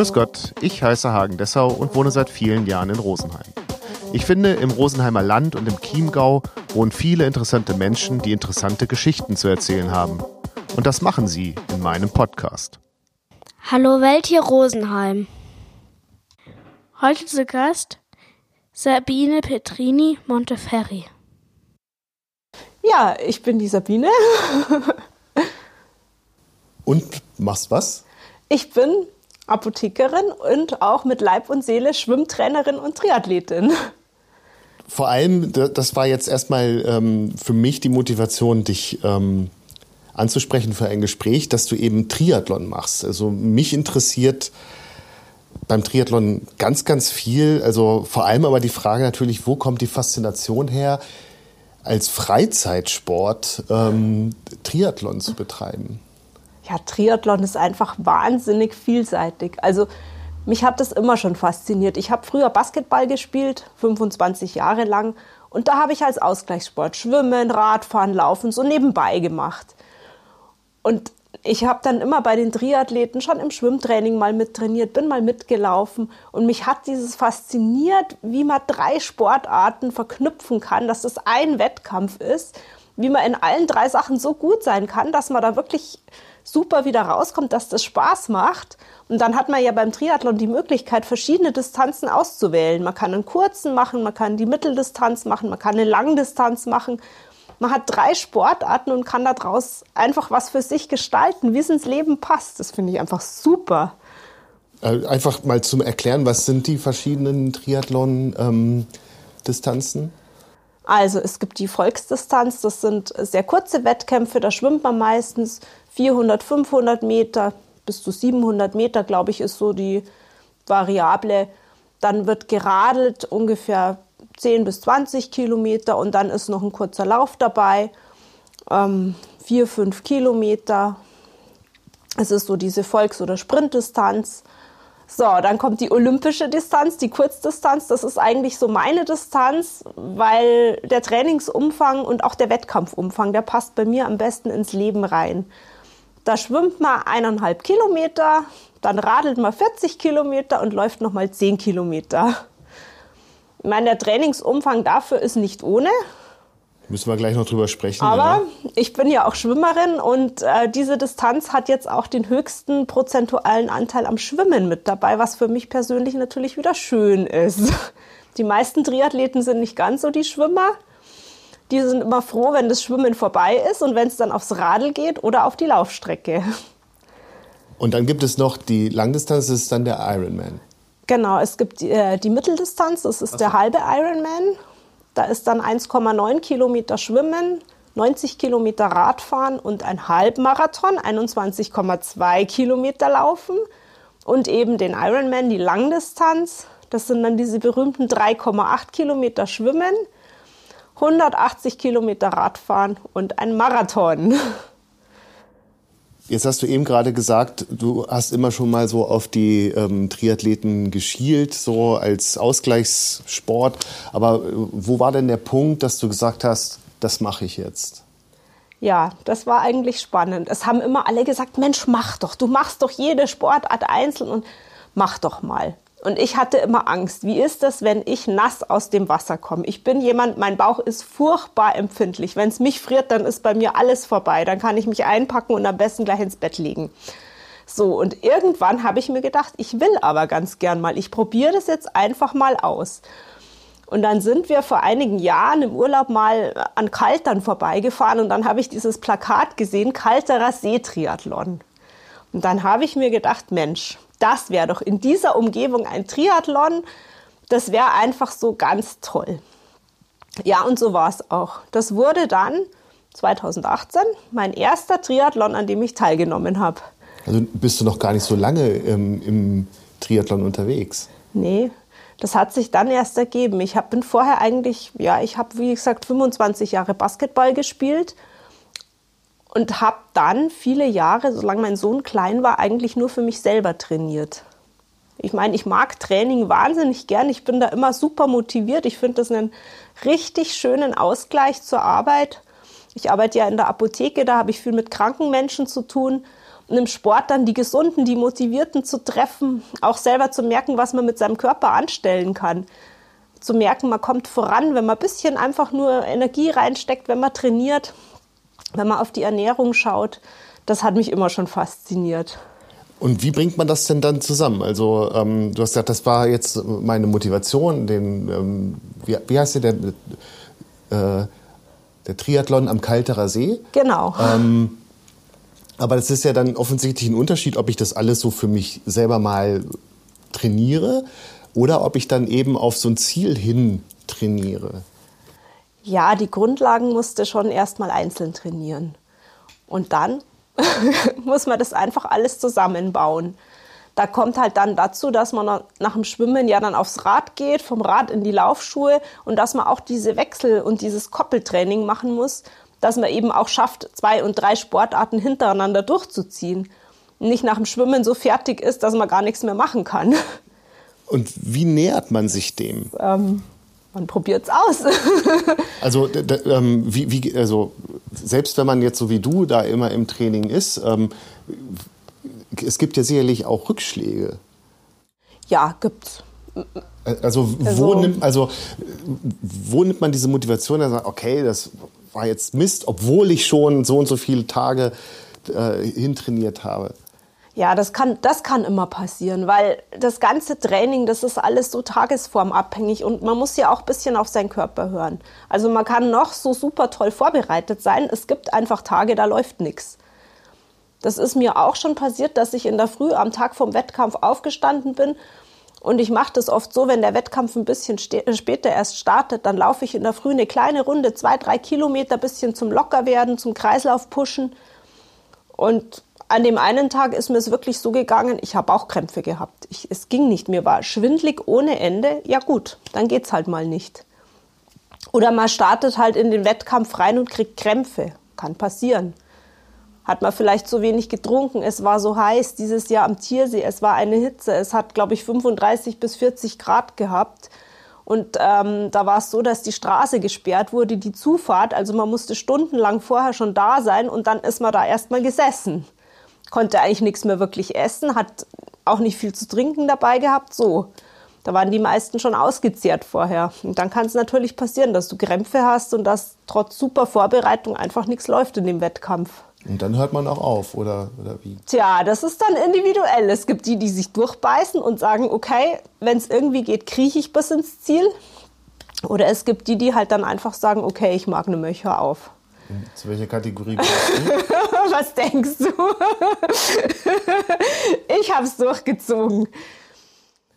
Grüß Gott, ich heiße Hagen Dessau und wohne seit vielen Jahren in Rosenheim. Ich finde, im Rosenheimer Land und im Chiemgau wohnen viele interessante Menschen, die interessante Geschichten zu erzählen haben. Und das machen sie in meinem Podcast. Hallo Welt hier Rosenheim. Heute zu Gast Sabine Petrini Monteferri. Ja, ich bin die Sabine. und machst was? Ich bin Apothekerin und auch mit Leib und Seele Schwimmtrainerin und Triathletin. Vor allem, das war jetzt erstmal ähm, für mich die Motivation, dich ähm, anzusprechen für ein Gespräch, dass du eben Triathlon machst. Also mich interessiert beim Triathlon ganz, ganz viel. Also vor allem aber die Frage natürlich, wo kommt die Faszination her, als Freizeitsport ähm, Triathlon zu betreiben? Ja, Triathlon ist einfach wahnsinnig vielseitig. Also mich hat das immer schon fasziniert. Ich habe früher Basketball gespielt, 25 Jahre lang. Und da habe ich als Ausgleichssport Schwimmen, Radfahren, Laufen so nebenbei gemacht. Und ich habe dann immer bei den Triathleten schon im Schwimmtraining mal mittrainiert, bin mal mitgelaufen. Und mich hat dieses fasziniert, wie man drei Sportarten verknüpfen kann, dass das ein Wettkampf ist, wie man in allen drei Sachen so gut sein kann, dass man da wirklich super wieder rauskommt, dass das Spaß macht. Und dann hat man ja beim Triathlon die Möglichkeit, verschiedene Distanzen auszuwählen. Man kann einen kurzen machen, man kann die Mitteldistanz machen, man kann eine Langdistanz machen. Man hat drei Sportarten und kann daraus einfach was für sich gestalten, wie es ins Leben passt. Das finde ich einfach super. Äh, einfach mal zum Erklären, was sind die verschiedenen Triathlon-Distanzen? Ähm, also es gibt die Volksdistanz, das sind sehr kurze Wettkämpfe, da schwimmt man meistens 400, 500 Meter, bis zu 700 Meter, glaube ich, ist so die Variable. Dann wird geradelt ungefähr 10 bis 20 Kilometer und dann ist noch ein kurzer Lauf dabei, ähm, 4, 5 Kilometer. Es ist so diese Volks- oder Sprintdistanz. So, dann kommt die olympische Distanz, die Kurzdistanz. Das ist eigentlich so meine Distanz, weil der Trainingsumfang und auch der Wettkampfumfang, der passt bei mir am besten ins Leben rein. Da schwimmt man eineinhalb Kilometer, dann radelt man 40 Kilometer und läuft nochmal 10 Kilometer. Ich meine, der Trainingsumfang dafür ist nicht ohne. Müssen wir gleich noch drüber sprechen. Aber ja. ich bin ja auch Schwimmerin und äh, diese Distanz hat jetzt auch den höchsten prozentualen Anteil am Schwimmen mit dabei, was für mich persönlich natürlich wieder schön ist. Die meisten Triathleten sind nicht ganz so die Schwimmer die sind immer froh, wenn das Schwimmen vorbei ist und wenn es dann aufs Radl geht oder auf die Laufstrecke. Und dann gibt es noch die Langdistanz, das ist dann der Ironman. Genau, es gibt die, äh, die Mitteldistanz, das ist so. der halbe Ironman. Da ist dann 1,9 Kilometer Schwimmen, 90 Kilometer Radfahren und ein Halbmarathon, 21,2 Kilometer Laufen. Und eben den Ironman, die Langdistanz. Das sind dann diese berühmten 3,8 Kilometer Schwimmen, 180 Kilometer Radfahren und ein Marathon. Jetzt hast du eben gerade gesagt, du hast immer schon mal so auf die ähm, Triathleten geschielt, so als Ausgleichssport. Aber äh, wo war denn der Punkt, dass du gesagt hast, das mache ich jetzt? Ja, das war eigentlich spannend. Es haben immer alle gesagt, Mensch, mach doch, du machst doch jede Sportart einzeln und mach doch mal. Und ich hatte immer Angst. Wie ist das, wenn ich nass aus dem Wasser komme? Ich bin jemand, mein Bauch ist furchtbar empfindlich. Wenn es mich friert, dann ist bei mir alles vorbei. Dann kann ich mich einpacken und am besten gleich ins Bett legen. So, und irgendwann habe ich mir gedacht, ich will aber ganz gern mal. Ich probiere das jetzt einfach mal aus. Und dann sind wir vor einigen Jahren im Urlaub mal an Kaltern vorbeigefahren und dann habe ich dieses Plakat gesehen, Kalterer Seetriathlon. Und dann habe ich mir gedacht, Mensch, das wäre doch in dieser Umgebung ein Triathlon. Das wäre einfach so ganz toll. Ja, und so war es auch. Das wurde dann 2018 mein erster Triathlon, an dem ich teilgenommen habe. Also bist du noch gar nicht so lange ähm, im Triathlon unterwegs? Nee, das hat sich dann erst ergeben. Ich hab, bin vorher eigentlich, ja, ich habe wie gesagt 25 Jahre Basketball gespielt und habe dann viele Jahre, solange mein Sohn klein war, eigentlich nur für mich selber trainiert. Ich meine, ich mag Training wahnsinnig gern. Ich bin da immer super motiviert. Ich finde das einen richtig schönen Ausgleich zur Arbeit. Ich arbeite ja in der Apotheke, da habe ich viel mit kranken Menschen zu tun. einem Sport dann die Gesunden, die Motivierten zu treffen, auch selber zu merken, was man mit seinem Körper anstellen kann. Zu merken, man kommt voran, wenn man ein bisschen einfach nur Energie reinsteckt, wenn man trainiert, wenn man auf die Ernährung schaut. Das hat mich immer schon fasziniert. Und wie bringt man das denn dann zusammen? Also ähm, du hast gesagt, das war jetzt meine Motivation, den, ähm, wie, wie heißt der, der, äh, der Triathlon am Kalterer See? Genau. Ähm, aber das ist ja dann offensichtlich ein Unterschied, ob ich das alles so für mich selber mal trainiere oder ob ich dann eben auf so ein Ziel hin trainiere. Ja, die Grundlagen musste schon erstmal einzeln trainieren. Und dann muss man das einfach alles zusammenbauen. Da kommt halt dann dazu, dass man nach dem Schwimmen ja dann aufs Rad geht, vom Rad in die Laufschuhe und dass man auch diese Wechsel und dieses Koppeltraining machen muss, dass man eben auch schafft, zwei und drei Sportarten hintereinander durchzuziehen. Nicht nach dem Schwimmen so fertig ist, dass man gar nichts mehr machen kann. Und wie nähert man sich dem? Ähm, man probiert es aus. also, ähm, wie, wie, also, selbst wenn man jetzt so wie du da immer im Training ist, ähm, es gibt ja sicherlich auch Rückschläge. Ja, gibt's. Also, wo, also, nimmt, also, wo nimmt man diese Motivation, dass man sagt, okay, das war jetzt Mist, obwohl ich schon so und so viele Tage äh, hintrainiert habe? Ja, das kann, das kann immer passieren, weil das ganze Training, das ist alles so tagesformabhängig und man muss ja auch ein bisschen auf seinen Körper hören. Also man kann noch so super toll vorbereitet sein, es gibt einfach Tage, da läuft nichts. Das ist mir auch schon passiert, dass ich in der Früh am Tag vom Wettkampf aufgestanden bin und ich mache das oft so, wenn der Wettkampf ein bisschen äh, später erst startet, dann laufe ich in der Früh eine kleine Runde, zwei, drei Kilometer, bisschen zum Lockerwerden, zum Kreislauf pushen. Und an dem einen Tag ist mir es wirklich so gegangen, ich habe auch Krämpfe gehabt. Ich, es ging nicht, mir war schwindlig ohne Ende. Ja gut, dann geht's halt mal nicht. Oder man startet halt in den Wettkampf rein und kriegt Krämpfe. Kann passieren. Hat man vielleicht zu wenig getrunken? Es war so heiß dieses Jahr am Tiersee. Es war eine Hitze. Es hat, glaube ich, 35 bis 40 Grad gehabt. Und ähm, da war es so, dass die Straße gesperrt wurde, die Zufahrt. Also man musste stundenlang vorher schon da sein und dann ist man da erstmal gesessen konnte eigentlich nichts mehr wirklich essen, hat auch nicht viel zu trinken dabei gehabt, so. Da waren die meisten schon ausgezehrt vorher. Und dann kann es natürlich passieren, dass du Krämpfe hast und dass trotz super Vorbereitung einfach nichts läuft in dem Wettkampf. Und dann hört man auch auf, oder, oder wie? Tja, das ist dann individuell. Es gibt die, die sich durchbeißen und sagen, okay, wenn es irgendwie geht, krieche ich bis ins Ziel. Oder es gibt die, die halt dann einfach sagen, okay, ich mag eine Möcher auf. Zu welcher Kategorie gehörst du? Was denkst du? ich habe es durchgezogen.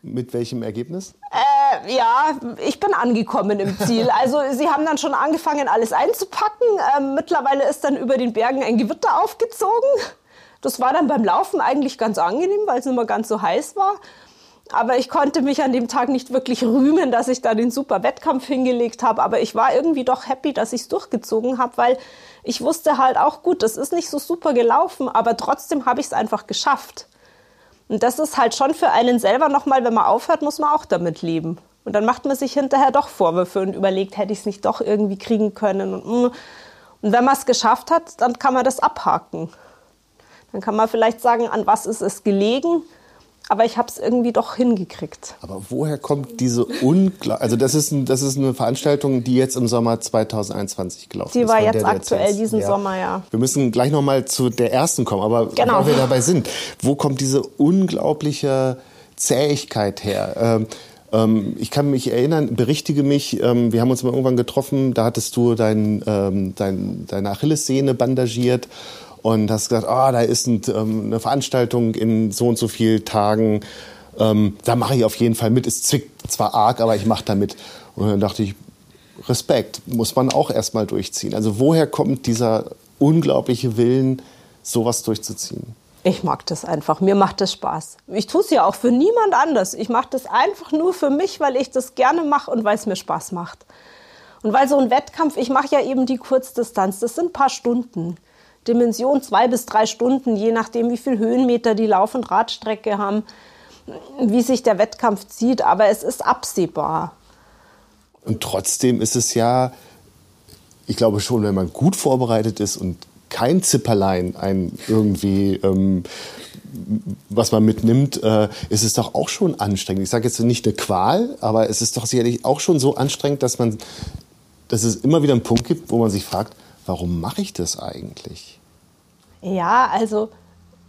Mit welchem Ergebnis? Äh, ja, ich bin angekommen im Ziel. Also sie haben dann schon angefangen, alles einzupacken. Ähm, mittlerweile ist dann über den Bergen ein Gewitter aufgezogen. Das war dann beim Laufen eigentlich ganz angenehm, weil es nicht mehr ganz so heiß war. Aber ich konnte mich an dem Tag nicht wirklich rühmen, dass ich da den super Wettkampf hingelegt habe. Aber ich war irgendwie doch happy, dass ich es durchgezogen habe, weil ich wusste halt auch, gut, das ist nicht so super gelaufen, aber trotzdem habe ich es einfach geschafft. Und das ist halt schon für einen selber nochmal, wenn man aufhört, muss man auch damit leben. Und dann macht man sich hinterher doch Vorwürfe und überlegt, hätte ich es nicht doch irgendwie kriegen können. Und, mm. und wenn man es geschafft hat, dann kann man das abhaken. Dann kann man vielleicht sagen, an was ist es gelegen aber ich habe es irgendwie doch hingekriegt. Aber woher kommt diese unglaubliche, also das ist, ein, das ist eine Veranstaltung, die jetzt im Sommer 2021 gelaufen ist. Die war jetzt aktuell diesen ja. Sommer, ja. Wir müssen gleich nochmal zu der ersten kommen, aber genau. weil wir dabei sind, wo kommt diese unglaubliche Zähigkeit her? Ähm, ähm, ich kann mich erinnern, berichtige mich, ähm, wir haben uns mal irgendwann getroffen, da hattest du dein, ähm, dein, deine Achillessehne bandagiert und hast gesagt, oh, da ist ein, ähm, eine Veranstaltung in so und so vielen Tagen, ähm, da mache ich auf jeden Fall mit. Es zwickt zwar arg, aber ich mache da mit. Und dann dachte ich, Respekt muss man auch erstmal durchziehen. Also woher kommt dieser unglaubliche Willen, sowas durchzuziehen? Ich mag das einfach. Mir macht das Spaß. Ich tue es ja auch für niemand anders. Ich mache das einfach nur für mich, weil ich das gerne mache und weil es mir Spaß macht. Und weil so ein Wettkampf, ich mache ja eben die Kurzdistanz, das sind ein paar Stunden. Dimension zwei bis drei Stunden, je nachdem, wie viel Höhenmeter die Lauf- und Radstrecke haben, wie sich der Wettkampf zieht. Aber es ist absehbar. Und trotzdem ist es ja, ich glaube schon, wenn man gut vorbereitet ist und kein Zipperlein, ein irgendwie, ähm, was man mitnimmt, äh, ist es doch auch schon anstrengend. Ich sage jetzt nicht eine Qual, aber es ist doch sicherlich auch schon so anstrengend, dass man, dass es immer wieder einen Punkt gibt, wo man sich fragt, warum mache ich das eigentlich? Ja, also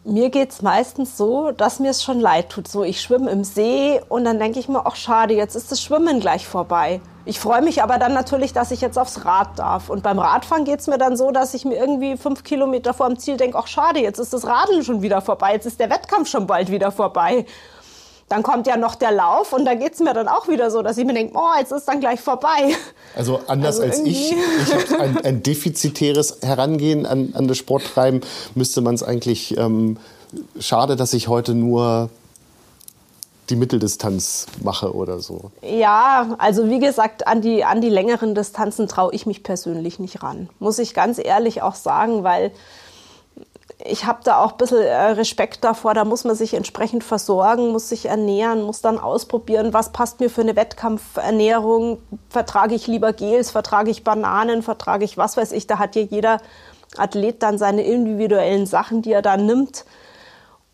mir geht es meistens so, dass mir es schon leid tut. So, ich schwimme im See und dann denke ich mir, ach schade, jetzt ist das Schwimmen gleich vorbei. Ich freue mich aber dann natürlich, dass ich jetzt aufs Rad darf. Und beim Radfahren geht es mir dann so, dass ich mir irgendwie fünf Kilometer vor dem Ziel denke, ach schade, jetzt ist das Radeln schon wieder vorbei, jetzt ist der Wettkampf schon bald wieder vorbei. Dann kommt ja noch der Lauf und da geht es mir dann auch wieder so, dass ich mir denke, oh, jetzt ist dann gleich vorbei. Also anders also als ich, ich habe ein, ein, defizitäres Herangehen an, an das Sporttreiben, müsste man es eigentlich, ähm, schade, dass ich heute nur die Mitteldistanz mache oder so. Ja, also wie gesagt, an die, an die längeren Distanzen traue ich mich persönlich nicht ran. Muss ich ganz ehrlich auch sagen, weil ich habe da auch ein bisschen äh, Respekt davor, da muss man sich entsprechend versorgen, muss sich ernähren, muss dann ausprobieren, was passt mir für eine Wettkampfernährung, vertrage ich lieber Gels, vertrage ich Bananen, vertrage ich was weiß ich, da hat ja jeder Athlet dann seine individuellen Sachen, die er da nimmt.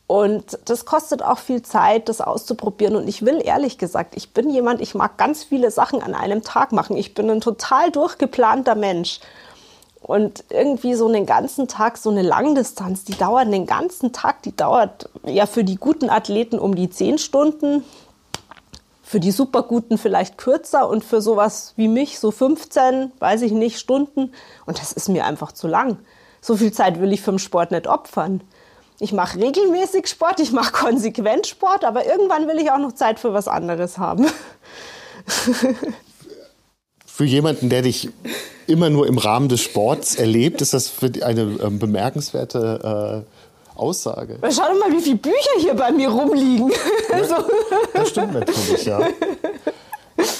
Und das kostet auch viel Zeit, das auszuprobieren. Und ich will ehrlich gesagt, ich bin jemand, ich mag ganz viele Sachen an einem Tag machen. Ich bin ein total durchgeplanter Mensch. Und irgendwie so einen ganzen Tag, so eine Langdistanz, die dauert den ganzen Tag, die dauert ja für die guten Athleten um die zehn Stunden, für die superguten vielleicht kürzer und für sowas wie mich so 15, weiß ich nicht, Stunden. Und das ist mir einfach zu lang. So viel Zeit will ich für den Sport nicht opfern. Ich mache regelmäßig Sport, ich mache konsequent Sport, aber irgendwann will ich auch noch Zeit für was anderes haben. für jemanden, der dich immer nur im Rahmen des Sports erlebt, ist das eine ähm, bemerkenswerte äh, Aussage. Schau doch mal, wie viele Bücher hier bei mir rumliegen. also. Das stimmt natürlich, ja.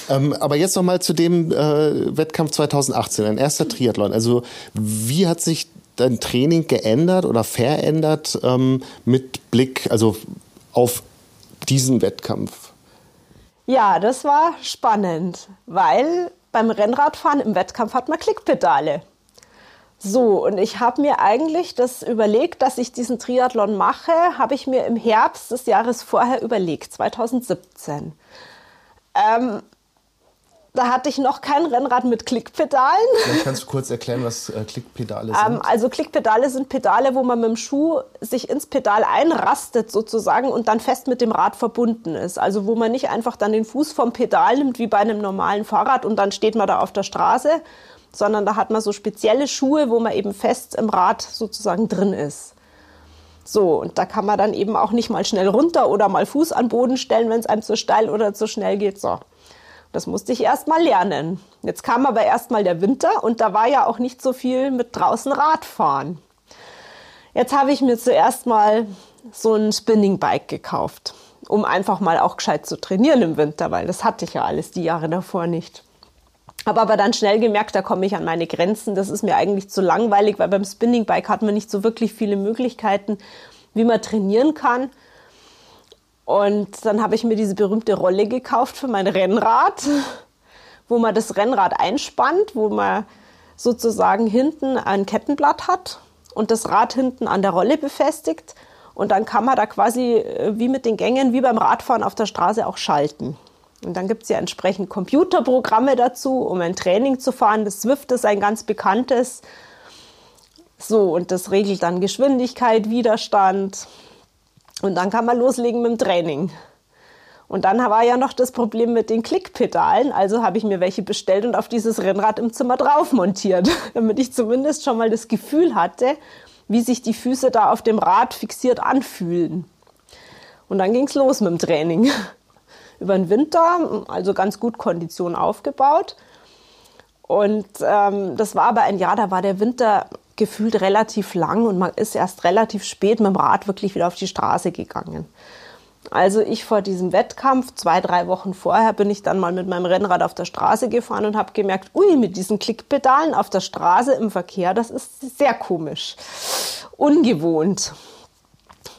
Ähm, aber jetzt noch mal zu dem äh, Wettkampf 2018, ein erster Triathlon. Also wie hat sich dein Training geändert oder verändert ähm, mit Blick also auf diesen Wettkampf? Ja, das war spannend, weil beim Rennradfahren im Wettkampf hat man Klickpedale. So, und ich habe mir eigentlich das überlegt, dass ich diesen Triathlon mache, habe ich mir im Herbst des Jahres vorher überlegt, 2017. Ähm, da hatte ich noch kein Rennrad mit Klickpedalen. Vielleicht kannst du kurz erklären, was äh, Klickpedale ähm, sind? Ähm, also Klickpedale sind Pedale, wo man mit dem Schuh sich ins Pedal einrastet sozusagen und dann fest mit dem Rad verbunden ist. Also wo man nicht einfach dann den Fuß vom Pedal nimmt wie bei einem normalen Fahrrad und dann steht man da auf der Straße, sondern da hat man so spezielle Schuhe, wo man eben fest im Rad sozusagen drin ist. So, und da kann man dann eben auch nicht mal schnell runter oder mal Fuß an Boden stellen, wenn es einem zu steil oder zu schnell geht. So. Das musste ich erst mal lernen. Jetzt kam aber erst mal der Winter und da war ja auch nicht so viel mit draußen Radfahren. Jetzt habe ich mir zuerst mal so ein Spinning Bike gekauft, um einfach mal auch gescheit zu trainieren im Winter, weil das hatte ich ja alles die Jahre davor nicht. Habe aber dann schnell gemerkt, da komme ich an meine Grenzen. Das ist mir eigentlich zu langweilig, weil beim Spinning Bike hat man nicht so wirklich viele Möglichkeiten, wie man trainieren kann. Und dann habe ich mir diese berühmte Rolle gekauft für mein Rennrad, wo man das Rennrad einspannt, wo man sozusagen hinten ein Kettenblatt hat und das Rad hinten an der Rolle befestigt. Und dann kann man da quasi äh, wie mit den Gängen, wie beim Radfahren auf der Straße auch schalten. Und dann gibt es ja entsprechend Computerprogramme dazu, um ein Training zu fahren. Das Swift ist ein ganz bekanntes. So, und das regelt dann Geschwindigkeit, Widerstand, und dann kann man loslegen mit dem Training. Und dann war ja noch das Problem mit den Klickpedalen. Also habe ich mir welche bestellt und auf dieses Rennrad im Zimmer drauf montiert, damit ich zumindest schon mal das Gefühl hatte, wie sich die Füße da auf dem Rad fixiert anfühlen. Und dann ging es los mit dem Training. Über den Winter, also ganz gut Kondition aufgebaut. Und ähm, das war aber ein Jahr, da war der Winter gefühlt relativ lang und man ist erst relativ spät mit dem Rad wirklich wieder auf die Straße gegangen. Also ich vor diesem Wettkampf, zwei, drei Wochen vorher, bin ich dann mal mit meinem Rennrad auf der Straße gefahren und habe gemerkt, ui, mit diesen Klickpedalen auf der Straße im Verkehr, das ist sehr komisch, ungewohnt.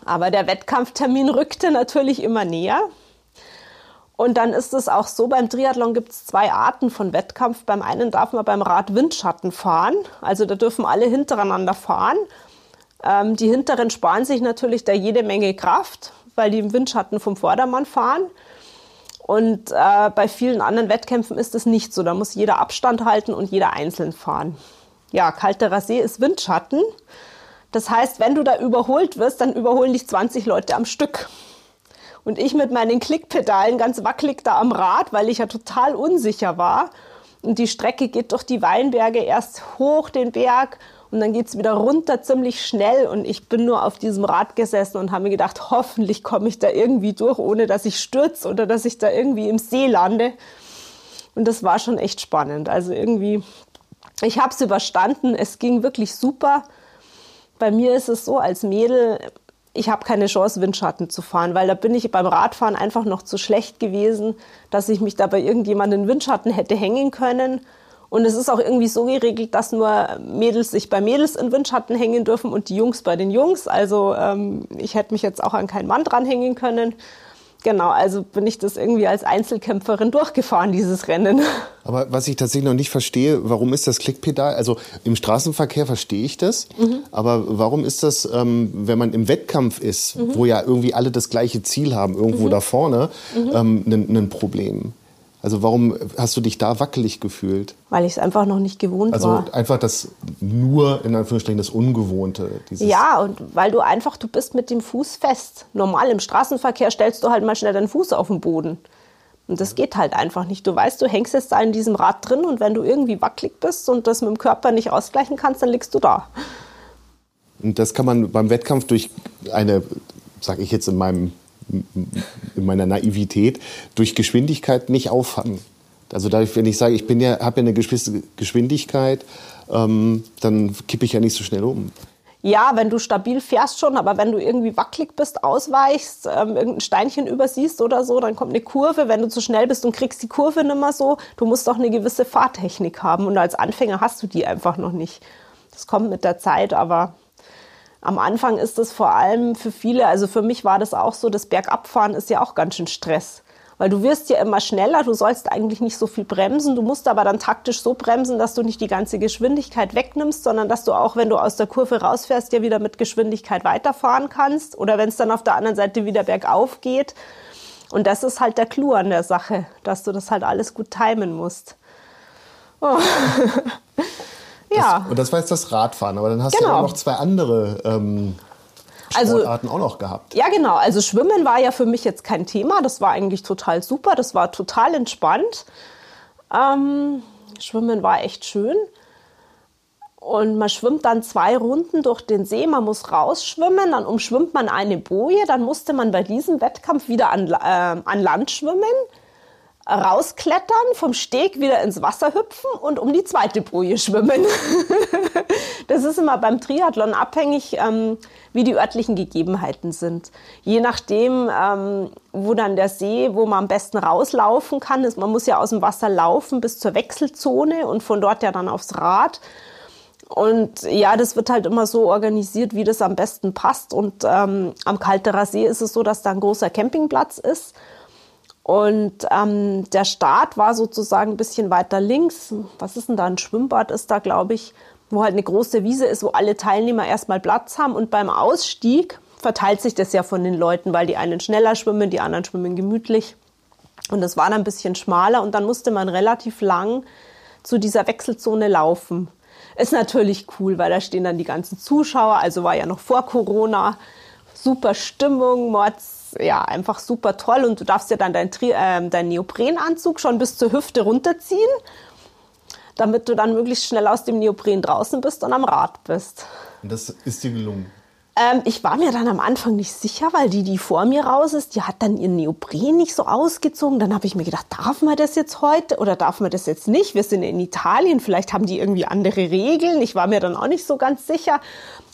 Aber der Wettkampftermin rückte natürlich immer näher. Und dann ist es auch so, beim Triathlon gibt es zwei Arten von Wettkampf. Beim einen darf man beim Rad Windschatten fahren. Also da dürfen alle hintereinander fahren. Ähm, die Hinteren sparen sich natürlich da jede Menge Kraft, weil die im Windschatten vom Vordermann fahren. Und äh, bei vielen anderen Wettkämpfen ist es nicht so. Da muss jeder Abstand halten und jeder einzeln fahren. Ja, kalter See ist Windschatten. Das heißt, wenn du da überholt wirst, dann überholen dich 20 Leute am Stück. Und ich mit meinen Klickpedalen ganz wackelig da am Rad, weil ich ja total unsicher war. Und die Strecke geht durch die Weinberge erst hoch den Berg und dann geht's wieder runter ziemlich schnell. Und ich bin nur auf diesem Rad gesessen und habe mir gedacht, hoffentlich komme ich da irgendwie durch, ohne dass ich stürze oder dass ich da irgendwie im See lande. Und das war schon echt spannend. Also irgendwie, ich habe es überstanden. Es ging wirklich super. Bei mir ist es so, als Mädel, ich habe keine Chance, Windschatten zu fahren, weil da bin ich beim Radfahren einfach noch zu schlecht gewesen, dass ich mich da bei irgendjemandem in Windschatten hätte hängen können. Und es ist auch irgendwie so geregelt, dass nur Mädels sich bei Mädels in Windschatten hängen dürfen und die Jungs bei den Jungs. Also ähm, ich hätte mich jetzt auch an keinen Mann dranhängen können. Genau, also bin ich das irgendwie als Einzelkämpferin durchgefahren, dieses Rennen. Aber was ich tatsächlich noch nicht verstehe, warum ist das Klickpedal? Also im Straßenverkehr verstehe ich das, mhm. aber warum ist das, ähm, wenn man im Wettkampf ist, mhm. wo ja irgendwie alle das gleiche Ziel haben, irgendwo mhm. da vorne, ähm, ein ähm, Problem? Also warum hast du dich da wackelig gefühlt? Weil ich es einfach noch nicht gewohnt also war. Also einfach das nur, in Anführungsstrichen, das Ungewohnte. ja, und weil du einfach, du bist mit dem Fuß fest. Normal im Straßenverkehr stellst du halt mal schnell deinen Fuß auf den Boden. Und das geht halt einfach nicht. Du weißt, du hängst jetzt da in diesem Rad drin und wenn du irgendwie wackelig bist und das mit dem Körper nicht ausgleichen kannst, dann liegst du da. Und das kann man beim Wettkampf durch eine, sage ich jetzt in meinem in meiner Naivität durch Geschwindigkeit nicht auffangen. Also da, wenn ich sage, ich bin ja, habe ja eine gewisse Geschwindigkeit, ähm, dann kippe ich ja nicht so schnell um. Ja, wenn du stabil fährst schon, aber wenn du irgendwie wackelig bist, ausweichst, ähm, irgendein Steinchen übersiehst oder so, dann kommt eine Kurve. Wenn du zu schnell bist und kriegst die Kurve nicht mehr so, du musst auch eine gewisse Fahrtechnik haben. Und als Anfänger hast du die einfach noch nicht. Das kommt mit der Zeit, aber am Anfang ist es vor allem für viele, also für mich war das auch so, das Bergabfahren ist ja auch ganz schön Stress. Weil du wirst ja immer schneller, du sollst eigentlich nicht so viel bremsen, du musst aber dann taktisch so bremsen, dass du nicht die ganze Geschwindigkeit wegnimmst, sondern dass du auch, wenn du aus der Kurve rausfährst, ja wieder mit Geschwindigkeit weiterfahren kannst oder wenn es dann auf der anderen Seite wieder bergauf geht. Und das ist halt der Clou an der Sache, dass du das halt alles gut timen musst. Oh. Ja. Das, und das war jetzt das Radfahren, aber dann hast genau. du ja auch noch zwei andere ähm, also Sportarten also, auch noch gehabt. Ja, genau. Also Schwimmen war ja für mich jetzt kein Thema. Das war eigentlich total super. Das war total entspannt. Ähm, Schwimmen war echt schön. Und man schwimmt dann zwei Runden durch den See. Man muss rausschwimmen, dann umschwimmt man eine Boje. Dann musste man bei diesem Wettkampf wieder an, äh, an Land schwimmen rausklettern, vom Steg wieder ins Wasser hüpfen und um die zweite Boje schwimmen. das ist immer beim Triathlon abhängig, ähm, wie die örtlichen Gegebenheiten sind. Je nachdem, ähm, wo dann der See, wo man am besten rauslaufen kann, ist, man muss ja aus dem Wasser laufen bis zur Wechselzone und von dort ja dann aufs Rad. Und ja, das wird halt immer so organisiert, wie das am besten passt. Und ähm, am Kalterer See ist es so, dass da ein großer Campingplatz ist. Und ähm, der Start war sozusagen ein bisschen weiter links. Was ist denn da? Ein Schwimmbad ist da, glaube ich, wo halt eine große Wiese ist, wo alle Teilnehmer erstmal Platz haben. Und beim Ausstieg verteilt sich das ja von den Leuten, weil die einen schneller schwimmen, die anderen schwimmen gemütlich. Und das war dann ein bisschen schmaler und dann musste man relativ lang zu dieser Wechselzone laufen. Ist natürlich cool, weil da stehen dann die ganzen Zuschauer, also war ja noch vor Corona, super Stimmung, Mords ja einfach super toll und du darfst ja dann deinen äh, dein Neoprenanzug schon bis zur Hüfte runterziehen, damit du dann möglichst schnell aus dem Neopren draußen bist und am Rad bist. Und das ist dir gelungen? Ähm, ich war mir dann am Anfang nicht sicher, weil die, die vor mir raus ist, die hat dann ihren Neopren nicht so ausgezogen. Dann habe ich mir gedacht, darf man das jetzt heute oder darf man das jetzt nicht? Wir sind in Italien, vielleicht haben die irgendwie andere Regeln. Ich war mir dann auch nicht so ganz sicher.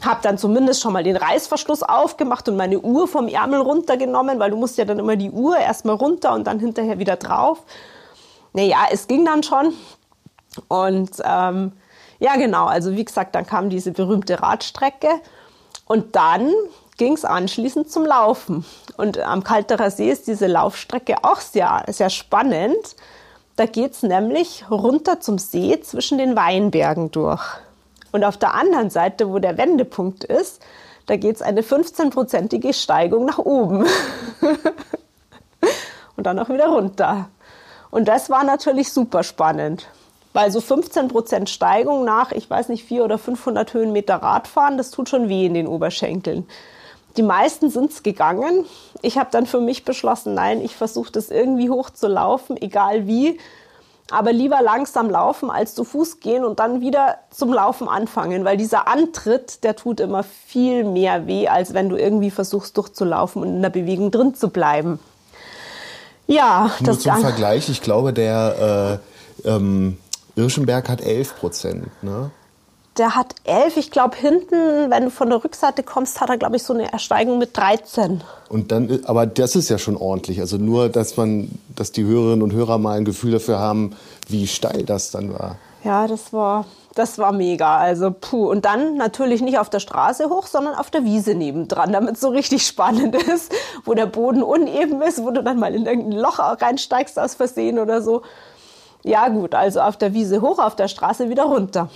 Habe dann zumindest schon mal den Reißverschluss aufgemacht und meine Uhr vom Ärmel runtergenommen, weil du musst ja dann immer die Uhr erstmal runter und dann hinterher wieder drauf. Naja, es ging dann schon. Und ähm, ja, genau, also wie gesagt, dann kam diese berühmte Radstrecke. Und dann ging es anschließend zum Laufen. Und am Kalterer See ist diese Laufstrecke auch sehr, sehr spannend. Da geht es nämlich runter zum See zwischen den Weinbergen durch. Und auf der anderen Seite, wo der Wendepunkt ist, da geht es eine 15-prozentige Steigung nach oben. und dann auch wieder runter. Und das war natürlich super spannend. Weil so 15 Prozent Steigung nach, ich weiß nicht, 400 oder 500 Höhenmeter Radfahren, das tut schon weh in den Oberschenkeln. Die meisten sind es gegangen. Ich habe dann für mich beschlossen, nein, ich versuche das irgendwie hoch zu laufen, egal wie. Aber lieber langsam laufen, als zu Fuß gehen und dann wieder zum Laufen anfangen, weil dieser Antritt, der tut immer viel mehr weh, als wenn du irgendwie versuchst durchzulaufen und in der Bewegung drin zu bleiben. Ja, Nur das zum Vergleich, ich glaube, der äh, ähm, Irschenberg hat 11 Prozent. Ne? Der hat 11. Ich glaube, hinten, wenn du von der Rückseite kommst, hat er, glaube ich, so eine Ersteigung mit 13. Und dann, aber das ist ja schon ordentlich. Also nur, dass man, dass die Hörerinnen und Hörer mal ein Gefühl dafür haben, wie steil das dann war. Ja, das war, das war mega. Also puh. Und dann natürlich nicht auf der Straße hoch, sondern auf der Wiese nebendran, damit es so richtig spannend ist, wo der Boden uneben ist, wo du dann mal in irgendein Loch reinsteigst aus Versehen oder so. Ja gut, also auf der Wiese hoch, auf der Straße wieder runter.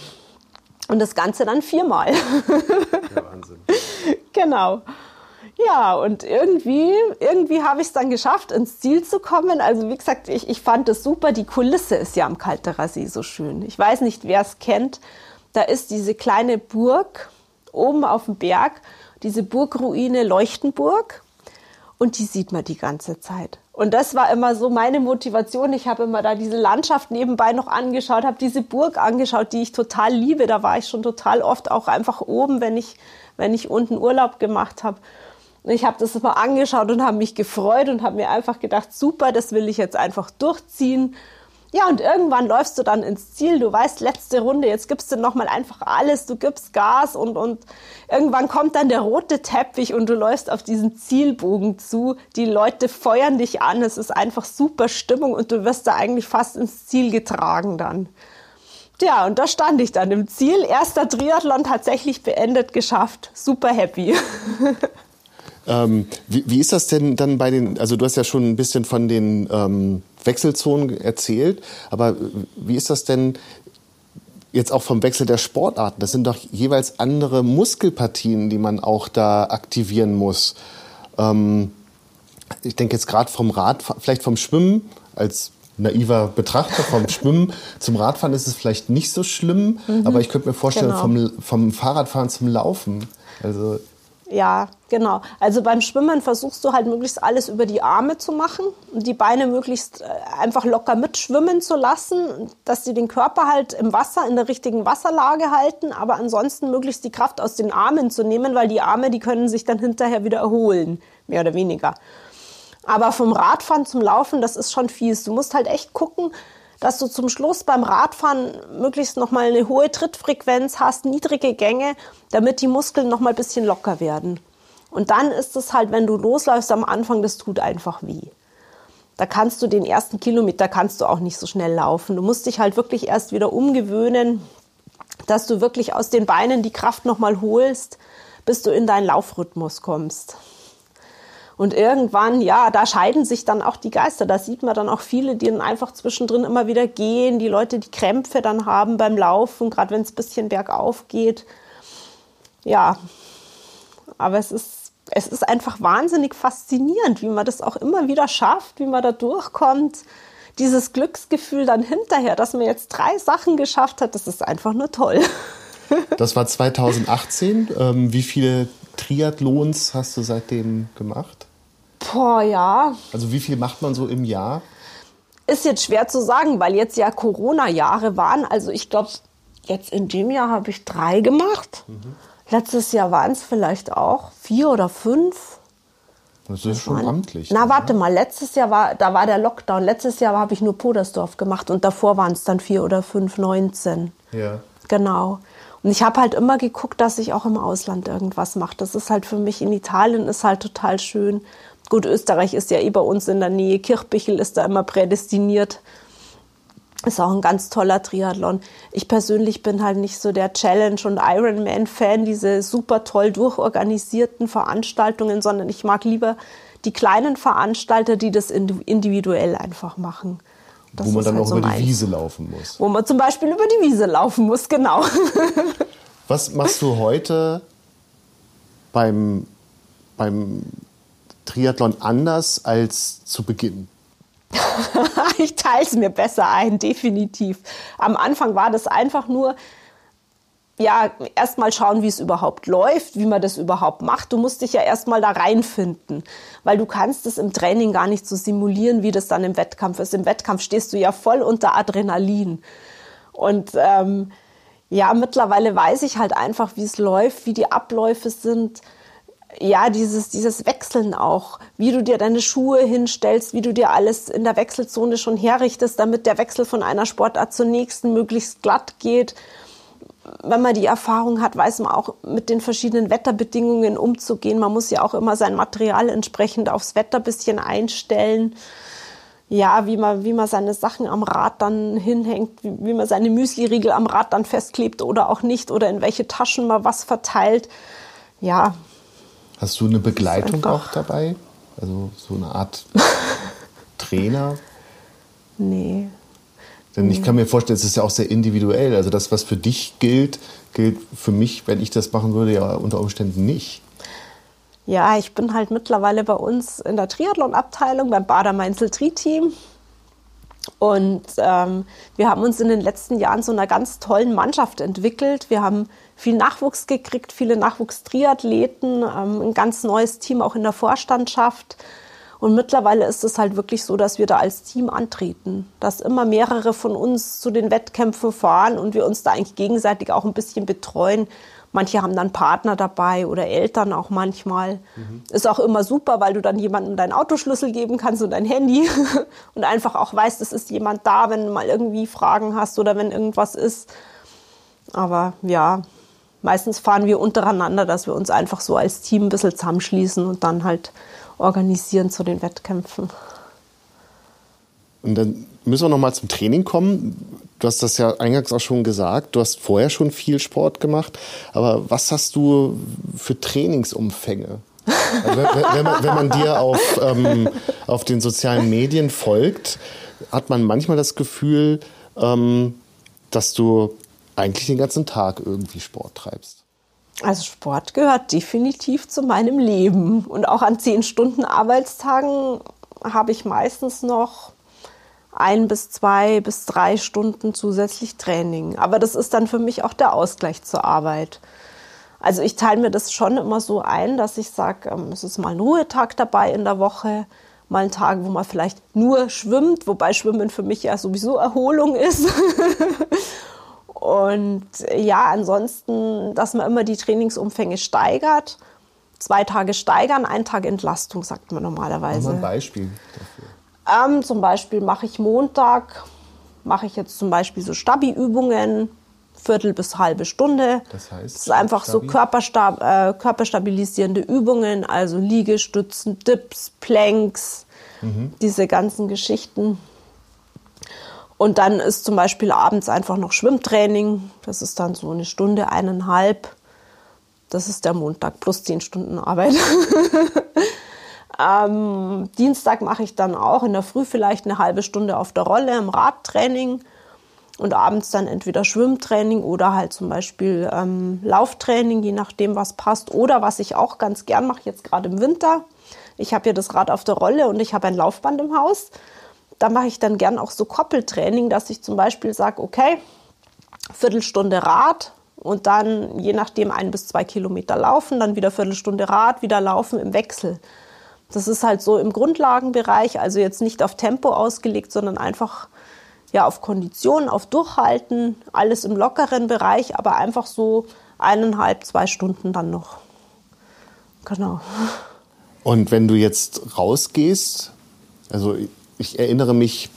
Und das Ganze dann viermal. Ja, Wahnsinn. genau. Ja, und irgendwie, irgendwie habe ich es dann geschafft, ins Ziel zu kommen. Also wie gesagt, ich, ich fand es super. Die Kulisse ist ja am Kalterer See so schön. Ich weiß nicht, wer es kennt. Da ist diese kleine Burg oben auf dem Berg, diese Burgruine Leuchtenburg. Und die sieht man die ganze Zeit. Und das war immer so meine Motivation. Ich habe immer da diese Landschaft nebenbei noch angeschaut, habe diese Burg angeschaut, die ich total liebe. Da war ich schon total oft auch einfach oben, wenn ich, wenn ich unten Urlaub gemacht habe. Ich habe das immer angeschaut und habe mich gefreut und habe mir einfach gedacht, super, das will ich jetzt einfach durchziehen. Ja, und irgendwann läufst du dann ins Ziel, du weißt, letzte Runde, jetzt gibst du nochmal einfach alles, du gibst Gas und, und irgendwann kommt dann der rote Teppich und du läufst auf diesen Zielbogen zu. Die Leute feuern dich an, es ist einfach super Stimmung und du wirst da eigentlich fast ins Ziel getragen dann. Ja, und da stand ich dann im Ziel. Erster Triathlon tatsächlich beendet, geschafft. Super happy. Ähm, wie, wie, ist das denn dann bei den, also du hast ja schon ein bisschen von den ähm, Wechselzonen erzählt, aber wie ist das denn jetzt auch vom Wechsel der Sportarten? Das sind doch jeweils andere Muskelpartien, die man auch da aktivieren muss. Ähm, ich denke jetzt gerade vom Rad, vielleicht vom Schwimmen als naiver Betrachter vom Schwimmen zum Radfahren ist es vielleicht nicht so schlimm, mhm, aber ich könnte mir vorstellen, genau. vom, vom Fahrradfahren zum Laufen. Also ja, genau. Also beim Schwimmen versuchst du halt möglichst alles über die Arme zu machen und die Beine möglichst äh, einfach locker mitschwimmen zu lassen, dass sie den Körper halt im Wasser, in der richtigen Wasserlage halten, aber ansonsten möglichst die Kraft aus den Armen zu nehmen, weil die Arme, die können sich dann hinterher wieder erholen, mehr oder weniger. Aber vom Radfahren zum Laufen, das ist schon fies. Du musst halt echt gucken, dass du zum Schluss beim Radfahren möglichst nochmal eine hohe Trittfrequenz hast, niedrige Gänge, damit die Muskeln nochmal ein bisschen locker werden. Und dann ist es halt, wenn du losläufst am Anfang, das tut einfach weh. Da kannst du den ersten Kilometer kannst du auch nicht so schnell laufen. Du musst dich halt wirklich erst wieder umgewöhnen, dass du wirklich aus den Beinen die Kraft nochmal holst, bis du in deinen Laufrhythmus kommst. Und irgendwann, ja, da scheiden sich dann auch die Geister. Da sieht man dann auch viele, die dann einfach zwischendrin immer wieder gehen, die Leute, die Krämpfe dann haben beim Laufen, gerade wenn es ein bisschen bergauf geht. Ja, aber es ist, es ist einfach wahnsinnig faszinierend, wie man das auch immer wieder schafft, wie man da durchkommt. Dieses Glücksgefühl dann hinterher, dass man jetzt drei Sachen geschafft hat, das ist einfach nur toll. Das war 2018. Ähm, wie viele Triathlons hast du seitdem gemacht? Boah, ja. Also wie viel macht man so im Jahr? Ist jetzt schwer zu sagen, weil jetzt ja Corona-Jahre waren. Also ich glaube, jetzt in dem Jahr habe ich drei gemacht. Mhm. Letztes Jahr waren es vielleicht auch vier oder fünf. Das ist schon amtlich. Na, warte mal, letztes Jahr war, da war der Lockdown. Letztes Jahr habe ich nur Podersdorf gemacht und davor waren es dann vier oder fünf, 19. Ja. Genau. Und ich habe halt immer geguckt, dass ich auch im Ausland irgendwas mache. Das ist halt für mich in Italien ist halt total schön. Gut, Österreich ist ja eh bei uns in der Nähe. Kirchbichel ist da immer prädestiniert. Ist auch ein ganz toller Triathlon. Ich persönlich bin halt nicht so der Challenge- und Ironman-Fan, diese super toll durchorganisierten Veranstaltungen, sondern ich mag lieber die kleinen Veranstalter, die das individuell einfach machen. Das wo man dann halt auch so über die Wiese laufen muss. Wo man zum Beispiel über die Wiese laufen muss, genau. Was machst du heute beim, beim Triathlon anders als zu Beginn? ich teile es mir besser ein, definitiv. Am Anfang war das einfach nur, ja, erstmal schauen, wie es überhaupt läuft, wie man das überhaupt macht. Du musst dich ja erstmal da reinfinden, weil du kannst es im Training gar nicht so simulieren, wie das dann im Wettkampf ist. Im Wettkampf stehst du ja voll unter Adrenalin. Und ähm, ja, mittlerweile weiß ich halt einfach, wie es läuft, wie die Abläufe sind ja, dieses, dieses Wechseln auch, wie du dir deine Schuhe hinstellst, wie du dir alles in der Wechselzone schon herrichtest, damit der Wechsel von einer Sportart zur nächsten möglichst glatt geht. Wenn man die Erfahrung hat, weiß man auch mit den verschiedenen Wetterbedingungen umzugehen. Man muss ja auch immer sein Material entsprechend aufs Wetter bisschen einstellen. Ja, wie man, wie man seine Sachen am Rad dann hinhängt, wie, wie man seine Müsli-Riegel am Rad dann festklebt oder auch nicht oder in welche Taschen man was verteilt. Ja, Hast du eine Begleitung auch dabei? Also so eine Art Trainer? Nee. Denn ich kann mir vorstellen, es ist ja auch sehr individuell. Also das, was für dich gilt, gilt für mich, wenn ich das machen würde, ja unter Umständen nicht. Ja, ich bin halt mittlerweile bei uns in der Triathlon-Abteilung beim Bader-Mainzel-Tri-Team. Und ähm, wir haben uns in den letzten Jahren so einer ganz tollen Mannschaft entwickelt. Wir haben viel Nachwuchs gekriegt, viele Nachwuchstriathleten, ähm, ein ganz neues Team auch in der Vorstandschaft. Und mittlerweile ist es halt wirklich so, dass wir da als Team antreten, dass immer mehrere von uns zu den Wettkämpfen fahren und wir uns da eigentlich gegenseitig auch ein bisschen betreuen. Manche haben dann Partner dabei oder Eltern auch manchmal. Mhm. Ist auch immer super, weil du dann jemandem deinen Autoschlüssel geben kannst und dein Handy und einfach auch weißt, es ist jemand da, wenn du mal irgendwie Fragen hast oder wenn irgendwas ist. Aber ja, meistens fahren wir untereinander, dass wir uns einfach so als Team ein bisschen zusammenschließen und dann halt organisieren zu den Wettkämpfen. Und dann müssen wir noch mal zum Training kommen. Du hast das ja eingangs auch schon gesagt. Du hast vorher schon viel Sport gemacht. Aber was hast du für Trainingsumfänge? Also wenn, wenn, man, wenn, man, dir auf, ähm, auf den sozialen Medien folgt, hat man manchmal das Gefühl, ähm, dass du eigentlich den ganzen Tag irgendwie Sport treibst. Also Sport gehört definitiv zu meinem Leben. Und auch an zehn Stunden Arbeitstagen habe ich meistens noch ein bis zwei bis drei Stunden zusätzlich Training. Aber das ist dann für mich auch der Ausgleich zur Arbeit. Also ich teile mir das schon immer so ein, dass ich sage, ähm, es ist mal ein Ruhetag dabei in der Woche, mal ein Tag, wo man vielleicht nur schwimmt, wobei Schwimmen für mich ja sowieso Erholung ist. Und ja, ansonsten, dass man immer die Trainingsumfänge steigert. Zwei Tage steigern, ein Tag Entlastung, sagt man normalerweise. Mal ein Beispiel dafür. Ähm, zum Beispiel mache ich Montag, mache ich jetzt zum Beispiel so Stabi-Übungen, Viertel bis halbe Stunde. Das heißt? Das ist einfach Stabi? so Körperstab äh, körperstabilisierende Übungen, also Liegestützen, Dips, Planks, mhm. diese ganzen Geschichten. Und dann ist zum Beispiel abends einfach noch Schwimmtraining. Das ist dann so eine Stunde, eineinhalb. Das ist der Montag plus zehn Stunden Arbeit. Am Dienstag mache ich dann auch in der Früh vielleicht eine halbe Stunde auf der Rolle im Radtraining und abends dann entweder Schwimmtraining oder halt zum Beispiel ähm, Lauftraining, je nachdem, was passt. Oder was ich auch ganz gern mache, jetzt gerade im Winter. Ich habe hier das Rad auf der Rolle und ich habe ein Laufband im Haus. Da mache ich dann gern auch so Koppeltraining, dass ich zum Beispiel sage, okay, Viertelstunde Rad und dann je nachdem ein bis zwei Kilometer laufen, dann wieder Viertelstunde Rad, wieder laufen im Wechsel. Das ist halt so im Grundlagenbereich, also jetzt nicht auf Tempo ausgelegt, sondern einfach ja auf Kondition, auf Durchhalten, alles im lockeren Bereich, aber einfach so eineinhalb, zwei Stunden dann noch. Genau. Und wenn du jetzt rausgehst, also ich erinnere mich,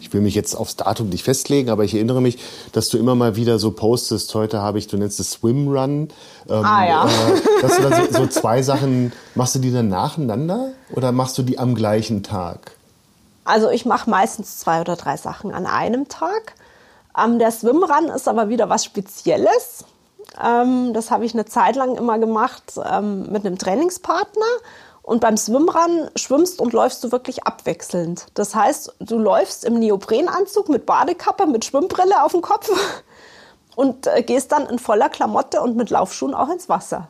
ich will mich jetzt aufs Datum nicht festlegen, aber ich erinnere mich, dass du immer mal wieder so postest, heute habe ich, du nennst es Swim Run. Ähm, ah ja. Äh, dass du dann so, so zwei Sachen, machst du die dann nacheinander oder machst du die am gleichen Tag? Also ich mache meistens zwei oder drei Sachen an einem Tag. Ähm, der Swimrun ist aber wieder was Spezielles. Ähm, das habe ich eine Zeit lang immer gemacht ähm, mit einem Trainingspartner. Und beim Swimrun schwimmst und läufst du wirklich abwechselnd. Das heißt, du läufst im Neoprenanzug mit Badekappe, mit Schwimmbrille auf dem Kopf und äh, gehst dann in voller Klamotte und mit Laufschuhen auch ins Wasser.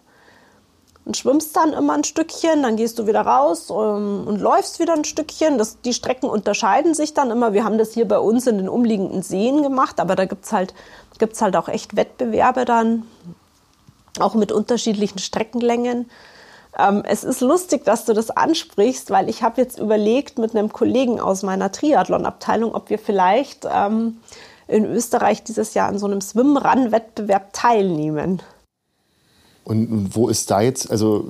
Und schwimmst dann immer ein Stückchen, dann gehst du wieder raus um, ähm, und läufst wieder ein Stückchen. Das, die Strecken unterscheiden sich dann immer. Wir haben das hier bei uns in den umliegenden Seen gemacht, aber da gibt es halt, gibt's halt auch echt Wettbewerbe dann, auch mit unterschiedlichen Streckenlängen. Ähm, es ist lustig, dass du das ansprichst, weil ich habe jetzt überlegt mit einem Kollegen aus meiner Triathlon-Abteilung, ob wir vielleicht ähm, in Österreich dieses Jahr an so einem Swim-Run-Wettbewerb teilnehmen. Und wo ist da jetzt also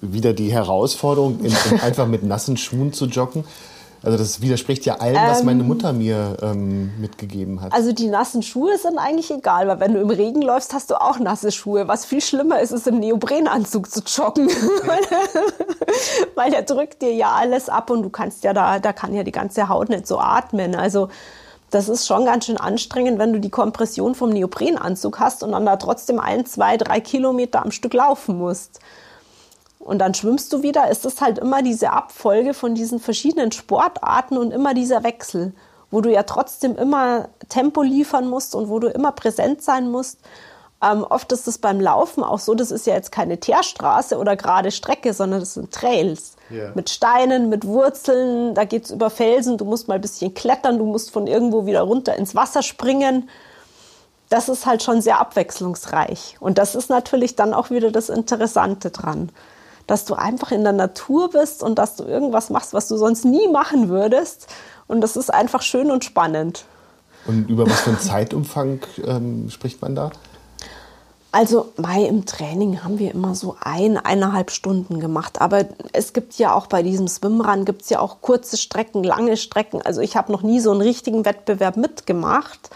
wieder die Herausforderung, in, in einfach mit nassen Schuhen zu joggen? Also das widerspricht ja allem, was meine ähm, Mutter mir ähm, mitgegeben hat. Also die nassen Schuhe sind eigentlich egal, weil wenn du im Regen läufst, hast du auch nasse Schuhe. Was viel schlimmer ist, ist im Neoprenanzug zu joggen, weil der drückt dir ja alles ab und du kannst ja da, da kann ja die ganze Haut nicht so atmen. Also das ist schon ganz schön anstrengend, wenn du die Kompression vom Neoprenanzug hast und dann da trotzdem ein, zwei, drei Kilometer am Stück laufen musst und dann schwimmst du wieder, ist es halt immer diese Abfolge von diesen verschiedenen Sportarten und immer dieser Wechsel, wo du ja trotzdem immer Tempo liefern musst und wo du immer präsent sein musst. Ähm, oft ist es beim Laufen auch so, das ist ja jetzt keine Teerstraße oder gerade Strecke, sondern das sind Trails. Yeah. Mit Steinen, mit Wurzeln, da geht es über Felsen, du musst mal ein bisschen klettern, du musst von irgendwo wieder runter ins Wasser springen. Das ist halt schon sehr abwechslungsreich. Und das ist natürlich dann auch wieder das Interessante dran dass du einfach in der Natur bist und dass du irgendwas machst, was du sonst nie machen würdest. Und das ist einfach schön und spannend. Und über was für einen Zeitumfang ähm, spricht man da? Also Mai im Training haben wir immer so ein, eineinhalb Stunden gemacht. Aber es gibt ja auch bei diesem Swimrun gibt es ja auch kurze Strecken, lange Strecken. Also ich habe noch nie so einen richtigen Wettbewerb mitgemacht.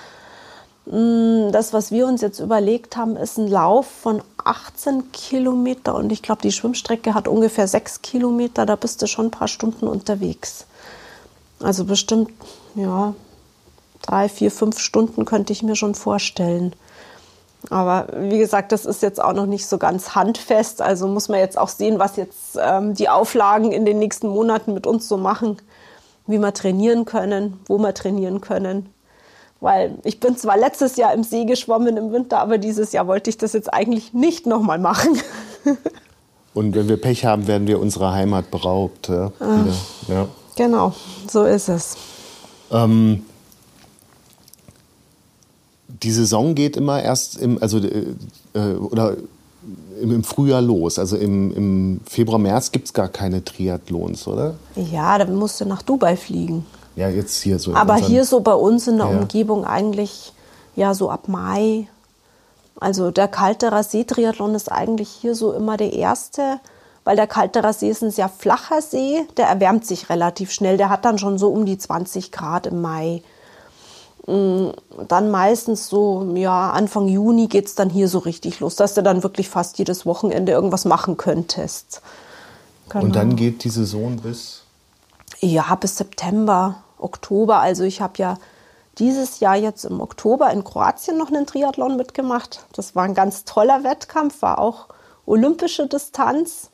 Mm, das, was wir uns jetzt überlegt haben, ist ein Lauf von 18 Kilometer und ich glaube, die Schwimmstrecke hat ungefähr 6 Kilometer. Da bist du schon ein paar Stunden unterwegs. Also bestimmt, ja, drei, vier, fünf Stunden könnte ich mir schon vorstellen. Aber wie gesagt, das ist jetzt auch noch nicht so ganz handfest. Also muss man jetzt auch sehen, was jetzt ähm, die Auflagen in den nächsten Monaten mit uns so machen, wie wir trainieren können, wo wir trainieren können. Weil ich bin zwar letztes Jahr im See geschwommen im Winter, aber dieses Jahr wollte ich das jetzt eigentlich nicht nochmal machen. Und wenn wir Pech haben, werden wir unserer Heimat beraubt. Ja, ja. Genau, so ist es. Ähm, die Saison geht immer erst im, also, äh, äh oder im, Frühjahr los. Also im, im Februar, März gibt es gar keine Triathlons, oder? Ja, da musst du nach Dubai fliegen. Ja, jetzt hier so. Aber hier so bei uns in der ja. Umgebung eigentlich ja so ab Mai. Also der Kalterer See-Triathlon ist eigentlich hier so immer der erste, weil der Kalterer See ist ein sehr flacher See, der erwärmt sich relativ schnell. Der hat dann schon so um die 20 Grad im Mai. Mm, dann meistens so, ja, Anfang Juni geht es dann hier so richtig los, dass du dann wirklich fast jedes Wochenende irgendwas machen könntest. Genau. Und dann geht die Saison bis? Ja, bis September, Oktober. Also ich habe ja dieses Jahr jetzt im Oktober in Kroatien noch einen Triathlon mitgemacht. Das war ein ganz toller Wettkampf, war auch olympische Distanz.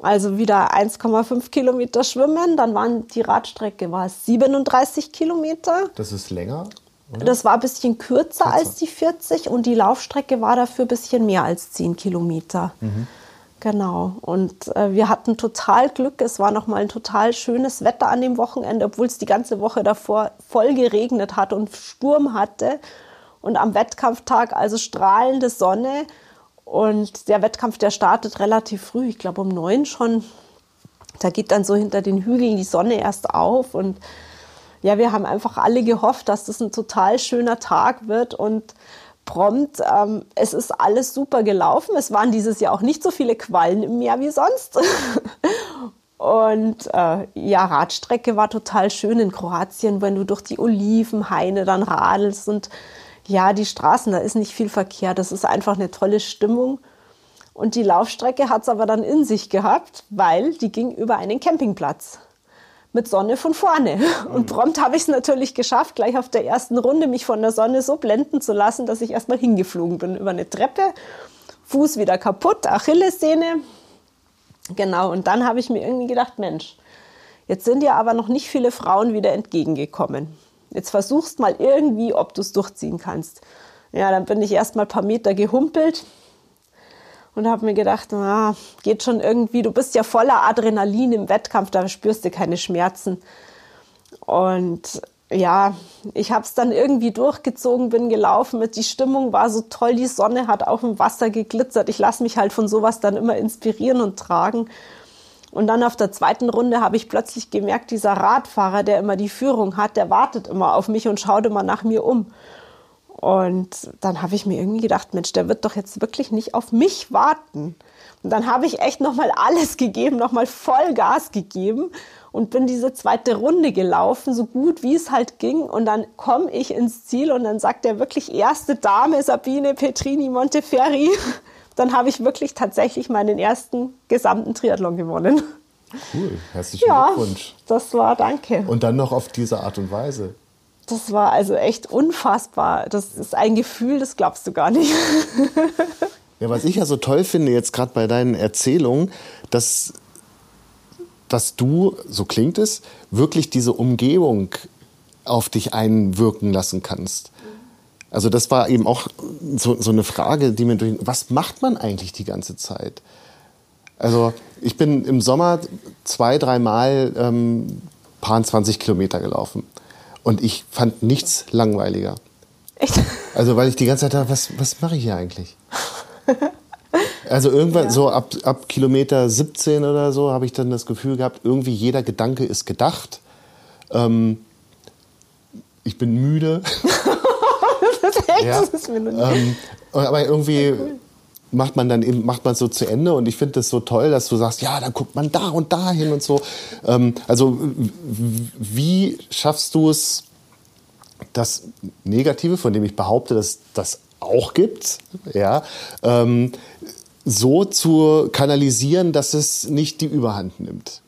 Also wieder 1,5 Kilometer schwimmen, dann waren die Radstrecke war 37 Kilometer. Das ist länger? Oder? Das war ein bisschen kürzer, kürzer, als die 40 und die Laufstrecke war dafür ein bisschen mehr als 10 Kilometer. Mhm. Genau. Und äh, wir hatten total Glück. Es war nochmal ein total schönes Wetter an dem Wochenende, obwohl es die ganze Woche davor voll geregnet hat und Sturm hatte. Und am Wettkampftag also strahlende Sonne. Und der Wettkampf, der startet relativ früh, ich glaube um neun schon. Da geht dann so hinter den Hügeln die Sonne erst auf. Und ja, wir haben einfach alle gehofft, dass das ein total schöner Tag wird. Und prompt. Ähm, es ist alles super gelaufen. Es waren dieses Jahr auch nicht so viele Quallen im Meer wie sonst. Und äh, ja, Radstrecke war total schön in Kroatien, wenn du durch die Olivenhaine dann radelst und ja, die Straßen, da ist nicht viel Verkehr. Das ist einfach eine tolle Stimmung. Und die Laufstrecke hat es aber dann in sich gehabt, weil die ging über einen Campingplatz mit Sonne von vorne. Und prompt habe ich es natürlich geschafft, gleich auf der ersten Runde mich von der Sonne so blenden zu lassen, dass ich erstmal hingeflogen bin über eine Treppe. Fuß wieder kaputt, Achillessehne. Genau, und dann habe ich mir irgendwie gedacht, Mensch, jetzt sind ja aber noch nicht viele Frauen wieder entgegengekommen. Jetzt versuchst mal irgendwie, ob du es durchziehen kannst. Ja, dann bin ich erstmal ein paar Meter gehumpelt und habe mir gedacht, na, geht schon irgendwie, du bist ja voller Adrenalin im Wettkampf, da spürst du keine Schmerzen. Und ja, ich habe es dann irgendwie durchgezogen, bin gelaufen. Die Stimmung war so toll, die Sonne hat auf dem Wasser geglitzert. Ich lasse mich halt von sowas dann immer inspirieren und tragen. Und dann auf der zweiten Runde habe ich plötzlich gemerkt, dieser Radfahrer, der immer die Führung hat, der wartet immer auf mich und schaut immer nach mir um. Und dann habe ich mir irgendwie gedacht, Mensch, der wird doch jetzt wirklich nicht auf mich warten. Und dann habe ich echt nochmal alles gegeben, nochmal voll Gas gegeben und bin diese zweite Runde gelaufen, so gut wie es halt ging. Und dann komme ich ins Ziel und dann sagt der wirklich erste Dame Sabine Petrini Monteferri. Dann habe ich wirklich tatsächlich meinen ersten gesamten Triathlon gewonnen. Cool, herzlichen Ja, Glückwunsch. das war, danke. Und dann noch auf diese Art und Weise. Das war also echt unfassbar. Das ist ein Gefühl, das glaubst du gar nicht. Ja, was ich ja so toll finde jetzt gerade bei deinen Erzählungen, dass, dass du, so klingt es, wirklich diese Umgebung auf dich einwirken lassen kannst. Also das war eben auch so, so eine Frage, die mir durch... Was macht man eigentlich die ganze Zeit? Also ich bin im Sommer zwei, dreimal ähm, paar 20 Kilometer gelaufen. Und ich fand nichts langweiliger. Echt? Also weil ich die ganze Zeit dachte, was, was mache ich hier eigentlich? Also irgendwann so ab, ab Kilometer 17 oder so habe ich dann das Gefühl gehabt, irgendwie jeder Gedanke ist gedacht. Ähm, ich bin müde. Das ist echt, Ja. das ist mir noch ähm, aber irgendwie macht man dann eben macht man so zu Ende und ich finde das so toll, dass du sagst, ja, dann guckt man da und da hin und so. Ähm, also wie schaffst du es, das Negative, von dem ich behaupte, dass das auch gibt, ja, ähm, so zu kanalisieren, dass es nicht die Überhand nimmt?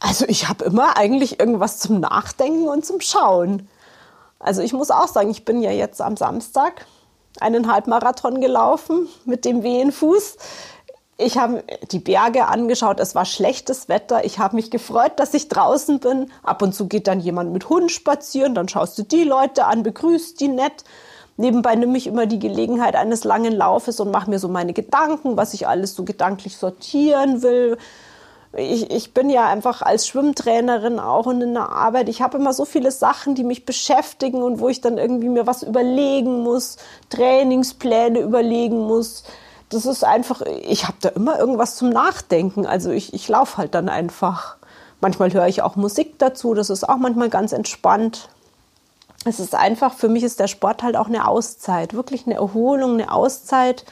Also ich habe immer eigentlich irgendwas zum Nachdenken und zum Schauen. Also ich muss auch sagen, ich bin ja jetzt am Samstag einen Halbmarathon gelaufen mit dem wehen Fuß. Ich habe die Berge angeschaut, es war schlechtes Wetter. Ich habe mich gefreut, dass ich draußen bin. Ab und zu geht dann jemand mit Hund spazieren, dann schaust du die Leute an, begrüßt die nett. Nebenbei nehme ich immer die Gelegenheit eines langen Laufes und mache mir so meine Gedanken, was ich alles so gedanklich sortieren will, ich, ich bin ja einfach als Schwimmtrainerin auch und in der Arbeit. Ich habe immer so viele Sachen, die mich beschäftigen und wo ich dann irgendwie mir was überlegen muss, Trainingspläne überlegen muss. Das ist einfach, ich habe da immer irgendwas zum Nachdenken. Also ich, ich laufe halt dann einfach. Manchmal höre ich auch Musik dazu, das ist auch manchmal ganz entspannt. Es ist einfach, für mich ist der Sport halt auch eine Auszeit, wirklich eine Erholung, eine Auszeit.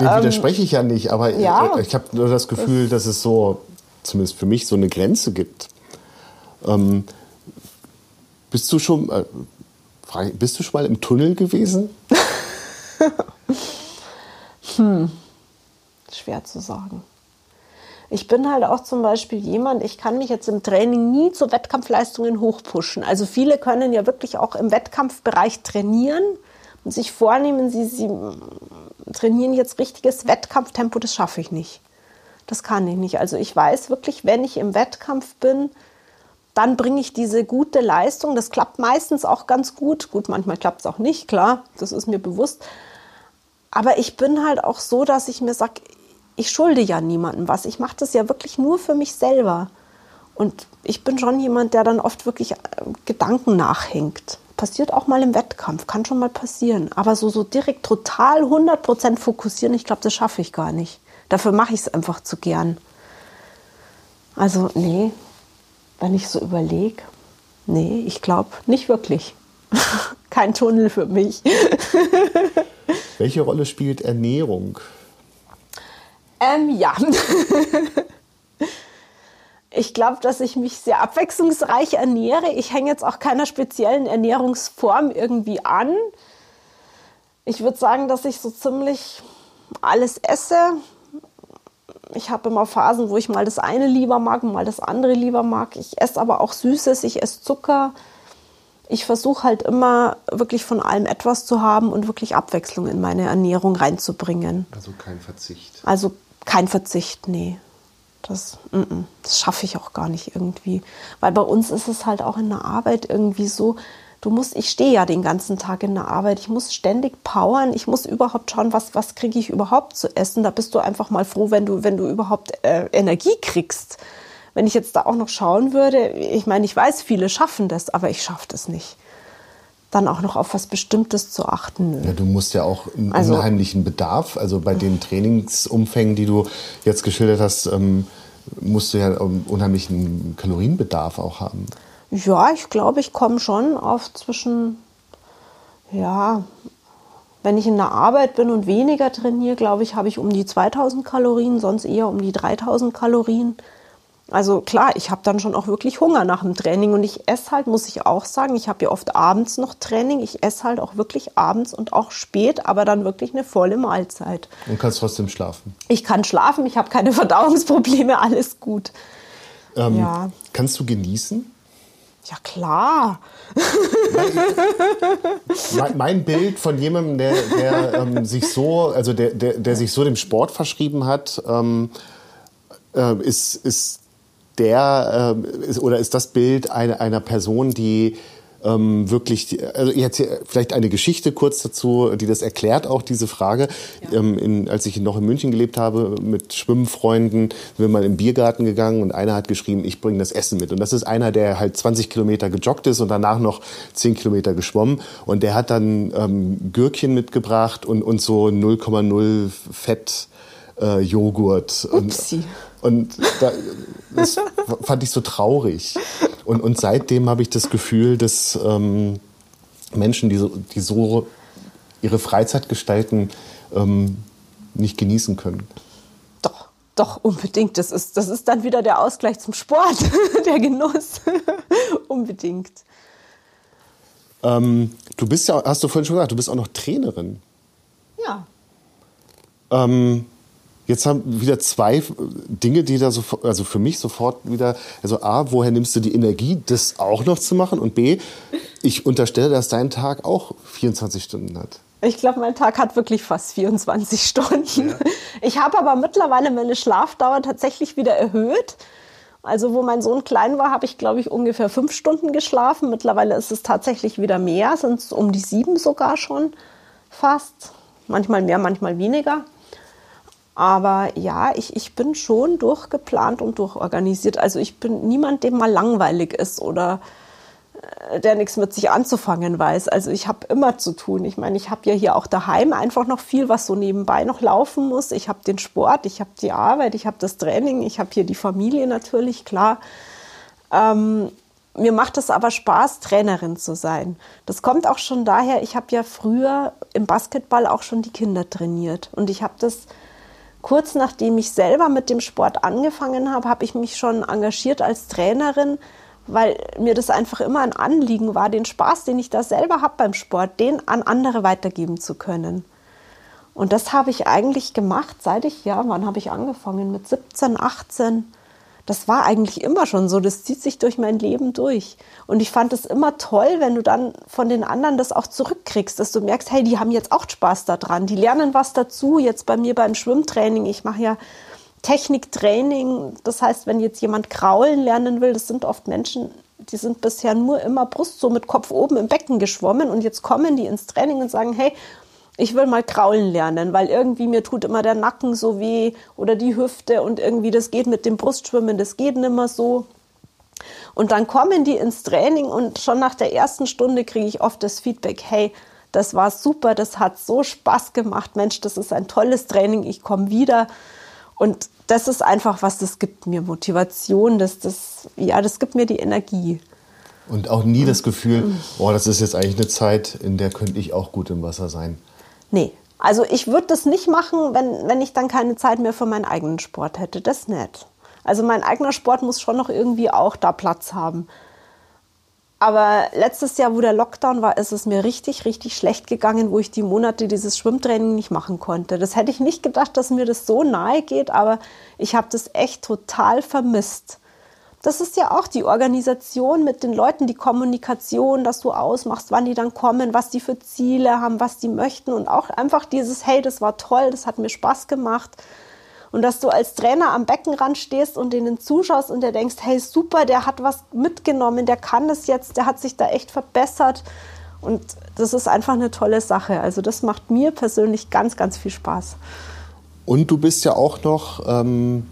Dem widerspreche ich ja nicht, aber Ähm, ja. ich habe nur das Gefühl, dass es so, zumindest für mich, so eine Grenze gibt. Ähm, bist du schon, äh, ich, bist du schon mal im Tunnel gewesen? Schwer zu sagen. Ich bin halt auch zum Beispiel jemand, ich kann mich jetzt im Training nie zu Wettkampfleistungen hochpushen. Also viele können ja wirklich auch im Wettkampfbereich trainieren und sich vornehmen, sie, sie trainieren jetzt richtiges Wettkampftempo, das schaffe ich nicht. Das kann ich nicht. Also ich weiß wirklich, wenn ich im Wettkampf bin, dann bringe ich diese gute Leistung. Das klappt meistens auch ganz gut. Gut, manchmal klappt es auch nicht, klar, das ist mir bewusst. Aber ich bin halt auch so, dass ich mir sage, ich schulde ja niemandem was. Ich mache das ja wirklich nur für mich selber. Und ich bin schon jemand, der dann oft wirklich äh, Gedanken nachhängt. Passiert auch mal im Wettkampf, kann schon mal passieren. Aber so, so direkt total 100% fokussieren, ich glaube, das schaffe ich gar nicht. Dafür mache ich es einfach zu gern. Also, nee, wenn ich so überlege, nee, ich glaube nicht wirklich. Kein Tunnel für mich. Welche Rolle spielt Ernährung? Ähm, ja. Ich glaube, dass ich mich sehr abwechslungsreich ernähre. Ich hänge jetzt auch keiner speziellen Ernährungsform irgendwie an. Ich würde sagen, dass ich so ziemlich alles esse. Ich habe immer Phasen, wo ich mal das eine lieber mag und mal das andere lieber mag. Ich esse aber auch Süßes, ich esse Zucker. Ich versuche halt immer wirklich von allem etwas zu haben und wirklich Abwechslung in meine Ernährung reinzubringen. Also kein Verzicht. Also kein Verzicht, nee. Das, das schaffe ich auch gar nicht irgendwie. Weil bei uns ist es halt auch in der Arbeit irgendwie so, du musst, ich stehe ja den ganzen Tag in der Arbeit, ich muss ständig powern, ich muss überhaupt schauen, was, was kriege ich überhaupt zu essen. Da bist du einfach mal froh, wenn du, wenn du überhaupt äh, Energie kriegst. Wenn ich jetzt da auch noch schauen würde, ich meine, ich weiß, viele schaffen das, aber ich schaffe das nicht. Dann auch noch auf was Bestimmtes zu achten. Ja, du musst ja auch einen Also- unheimlichen Bedarf, also bei den Trainingsumfängen, die du jetzt geschildert hast, ähm, musst du ja einen unheimlichen Kalorienbedarf auch haben. Ja, ich glaube, ich komme schon auf zwischen, ja, wenn ich in der Arbeit bin und weniger trainiere, glaube ich, habe ich um die 2000 Kalorien, sonst eher um die 3000 Kalorien. Also klar, ich habe dann schon auch wirklich Hunger nach dem Training und ich esse halt, muss ich auch sagen, ich habe ja oft abends noch Training, ich esse halt auch wirklich abends und auch spät, aber dann wirklich eine volle Mahlzeit. Und kannst trotzdem schlafen. Ich kann schlafen, ich habe keine Verdauungsprobleme, alles gut. Ähm, Ja. Kannst du genießen? Ja klar. Mein, mein Bild von jemandem, der, der ähm, sich so, also der, der, der sich so dem Sport verschrieben hat, ähm, äh, ist, ist der ähm, ist, oder ist das Bild einer, einer Person, die ähm, wirklich, also jetzt vielleicht eine Geschichte kurz dazu, die das erklärt auch diese Frage. Ähm, in, als ich noch in München gelebt habe mit Schwimmfreunden, sind wir mal im Biergarten gegangen und einer hat geschrieben, ich bringe das Essen mit. Und das ist einer, der halt 20 Kilometer gejoggt ist und danach noch 10 Kilometer geschwommen. Und der hat dann ähm, Gürkchen mitgebracht und, und so 0,0 Fett äh, Joghurt. Upsi. und da, das fand ich so traurig. Und, und seitdem habe ich das Gefühl, dass ähm, Menschen, die so, die so ihre Freizeit gestalten, ähm, nicht genießen können. Doch, doch, unbedingt. Das ist, das ist dann wieder der Ausgleich zum Sport, der Genuss. unbedingt. Ähm, du bist ja, hast du vorhin schon gesagt, du bist auch noch Trainerin. Ja. Ähm, jetzt haben wieder zwei Dinge, die da sofort, also für mich sofort wieder, also A, woher nimmst du die Energie, das auch noch zu machen? Und B, ich unterstelle, dass dein Tag auch 24 Stunden hat. Ich glaube, mein Tag hat wirklich fast 24 Stunden. Ich habe aber mittlerweile meine Schlafdauer tatsächlich wieder erhöht. Also wo mein Sohn klein war, habe ich, glaube ich, ungefähr fünf Stunden geschlafen. Mittlerweile ist es tatsächlich wieder mehr, sind es um die sieben sogar schon fast. Manchmal mehr, manchmal weniger. Aber ja, ich, ich bin schon durchgeplant und durchorganisiert. Also ich bin niemand, dem mal langweilig ist oder äh, der nichts mit sich anzufangen weiß. Also ich habe immer zu tun. Ich meine, ich habe ja hier auch daheim einfach noch viel, was so nebenbei noch laufen muss. Ich habe den Sport, ich habe die Arbeit, ich habe das Training, ich habe hier die Familie natürlich, klar. Ähm, mir macht es aber Spaß, Trainerin zu sein. Das kommt auch schon daher, ich habe ja früher im Basketball auch schon die Kinder trainiert. Und ich habe das kurz nachdem ich selber mit dem Sport angefangen habe, habe ich mich schon engagiert als Trainerin, weil mir das einfach immer ein Anliegen war, den Spaß, den ich da selber habe beim Sport, den an andere weitergeben zu können. Und das habe ich eigentlich gemacht, seit ich, ja, wann habe ich angefangen? Mit 17, 18. Das war eigentlich immer schon so. Das zieht sich durch mein Leben durch. Und ich fand es immer toll, wenn du dann von den anderen das auch zurückkriegst, dass du merkst, hey, die haben jetzt auch Spaß daran. Die lernen was dazu. Jetzt bei mir beim Schwimmtraining. Ich mache ja Techniktraining. Das heißt, wenn jetzt jemand kraulen lernen will, das sind oft Menschen, die sind bisher nur immer Brust so mit Kopf oben im Becken geschwommen und jetzt kommen die ins Training und sagen, hey, ich will mal kraulen lernen, weil irgendwie mir tut immer der Nacken so weh oder die Hüfte und irgendwie das geht mit dem Brustschwimmen, das geht nimmer so. Und dann kommen die ins Training und schon nach der ersten Stunde kriege ich oft das Feedback, hey, das war super, das hat so Spaß gemacht, Mensch, das ist ein tolles Training, ich komme wieder. Und das ist einfach was, das gibt mir Motivation, das, das, ja, das gibt mir die Energie. Und auch nie das Gefühl, oh, das ist jetzt eigentlich eine Zeit, in der könnte ich auch gut im Wasser sein. Nee, also ich würde das nicht machen, wenn, wenn ich dann keine Zeit mehr für meinen eigenen Sport hätte. Das nicht. Also mein eigener Sport muss schon noch irgendwie auch da Platz haben. Aber letztes Jahr, wo der Lockdown war, ist es mir richtig, richtig schlecht gegangen, wo ich die Monate dieses Schwimmtraining nicht machen konnte. Das hätte ich nicht gedacht, dass mir das so nahe geht, aber ich habe das echt total vermisst. Das ist ja auch die Organisation mit den Leuten, die Kommunikation, dass du ausmachst, wann die dann kommen, was die für Ziele haben, was die möchten und auch einfach dieses, hey, das war toll, das hat mir Spaß gemacht. Und dass du als Trainer am Beckenrand stehst und denen zuschaust und der denkst, hey, super, der hat was mitgenommen, der kann das jetzt, der hat sich da echt verbessert. Und das ist einfach eine tolle Sache. Also das macht mir persönlich ganz, ganz viel Spaß. Und du bist ja auch noch ähm,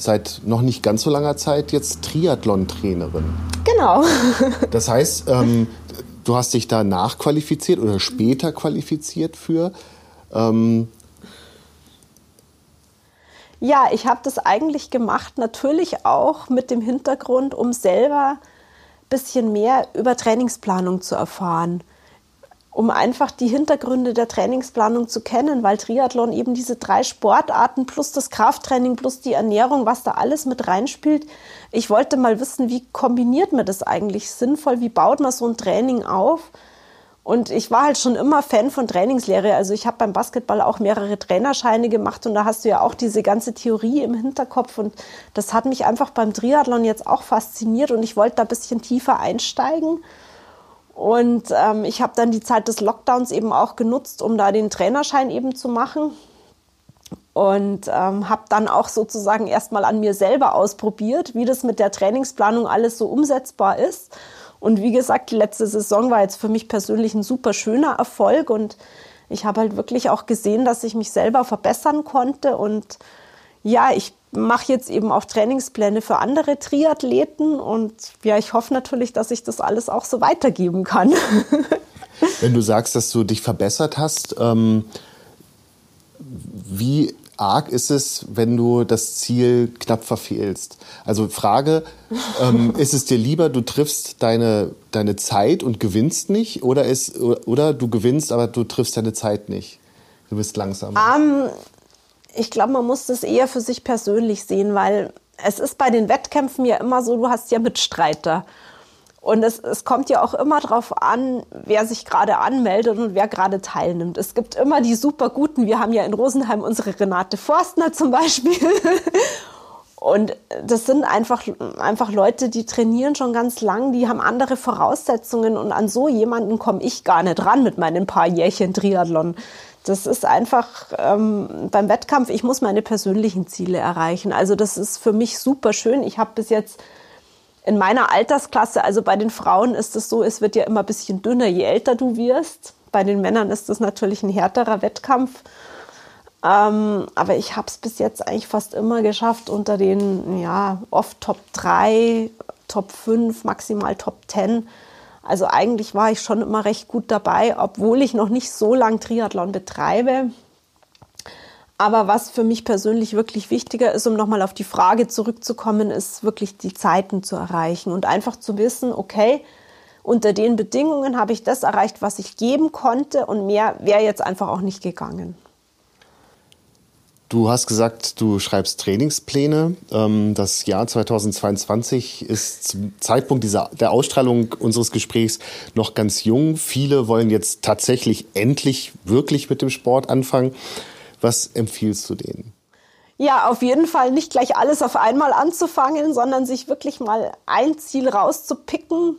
seit noch nicht ganz so langer Zeit jetzt Triathlon-Trainerin. Genau. das heißt, ähm, du hast dich da nachqualifiziert oder später qualifiziert für. Ähm, ja, ich habe das eigentlich gemacht, natürlich auch mit dem Hintergrund, um selber ein bisschen mehr über Trainingsplanung zu erfahren. Um einfach die Hintergründe der Trainingsplanung zu kennen, weil Triathlon eben diese drei Sportarten plus das Krafttraining plus die Ernährung, was da alles mit reinspielt. Ich wollte mal wissen, wie kombiniert man das eigentlich sinnvoll? Wie baut man so ein Training auf? Und ich war halt schon immer Fan von Trainingslehre. Also ich habe beim Basketball auch mehrere Trainerscheine gemacht und da hast du ja auch diese ganze Theorie im Hinterkopf. Und das hat mich einfach beim Triathlon jetzt auch fasziniert und ich wollte da ein bisschen tiefer einsteigen. Und ähm, ich habe dann die Zeit des Lockdowns eben auch genutzt, um da den Trainerschein eben zu machen. Und ähm, habe dann auch sozusagen erstmal an mir selber ausprobiert, wie das mit der Trainingsplanung alles so umsetzbar ist. Und wie gesagt, die letzte Saison war jetzt für mich persönlich ein super schöner Erfolg. Und ich habe halt wirklich auch gesehen, dass ich mich selber verbessern konnte. Und ja, ich mache jetzt eben auch Trainingspläne für andere Triathleten und ja, ich hoffe natürlich, dass ich das alles auch so weitergeben kann. Wenn du sagst, dass du dich verbessert hast, ähm, wie arg ist es, wenn du das Ziel knapp verfehlst? Also Frage, ähm, ist es dir lieber, du triffst deine, deine Zeit und gewinnst nicht oder, ist, oder du gewinnst, aber du triffst deine Zeit nicht? Du bist langsamer. Um, ich glaube, man muss das eher für sich persönlich sehen, weil es ist bei den Wettkämpfen ja immer so, du hast ja Mitstreiter. Und es, es kommt ja auch immer darauf an, wer sich gerade anmeldet und wer gerade teilnimmt. Es gibt immer die super guten. Wir haben ja in Rosenheim unsere Renate Forstner zum Beispiel. Und das sind einfach, einfach Leute, die trainieren schon ganz lang, die haben andere Voraussetzungen und an so jemanden komme ich gar nicht ran mit meinen paar Jährchen Triathlon. Das ist einfach ähm, beim Wettkampf, ich muss meine persönlichen Ziele erreichen. Also das ist für mich super schön. Ich habe bis jetzt in meiner Altersklasse, also bei den Frauen ist es so, es wird ja immer ein bisschen dünner, je älter du wirst. Bei den Männern ist das natürlich ein härterer Wettkampf. Ähm, aber ich habe es bis jetzt eigentlich fast immer geschafft, unter den, ja, oft Top 3, Top 5, maximal Top 10. Also eigentlich war ich schon immer recht gut dabei, obwohl ich noch nicht so lang Triathlon betreibe. Aber was für mich persönlich wirklich wichtiger ist, um nochmal auf die Frage zurückzukommen, ist wirklich die Zeiten zu erreichen und einfach zu wissen, okay, unter den Bedingungen habe ich das erreicht, was ich geben konnte und mehr wäre jetzt einfach auch nicht gegangen. Du hast gesagt, du schreibst Trainingspläne. Ähm, das Jahr 2022 ist zum Zeitpunkt dieser, der Ausstrahlung unseres Gesprächs noch ganz jung. Viele wollen jetzt tatsächlich endlich wirklich mit dem Sport anfangen. Was empfiehlst du denen? Ja, auf jeden Fall nicht gleich alles auf einmal anzufangen, sondern sich wirklich mal ein Ziel rauszupicken.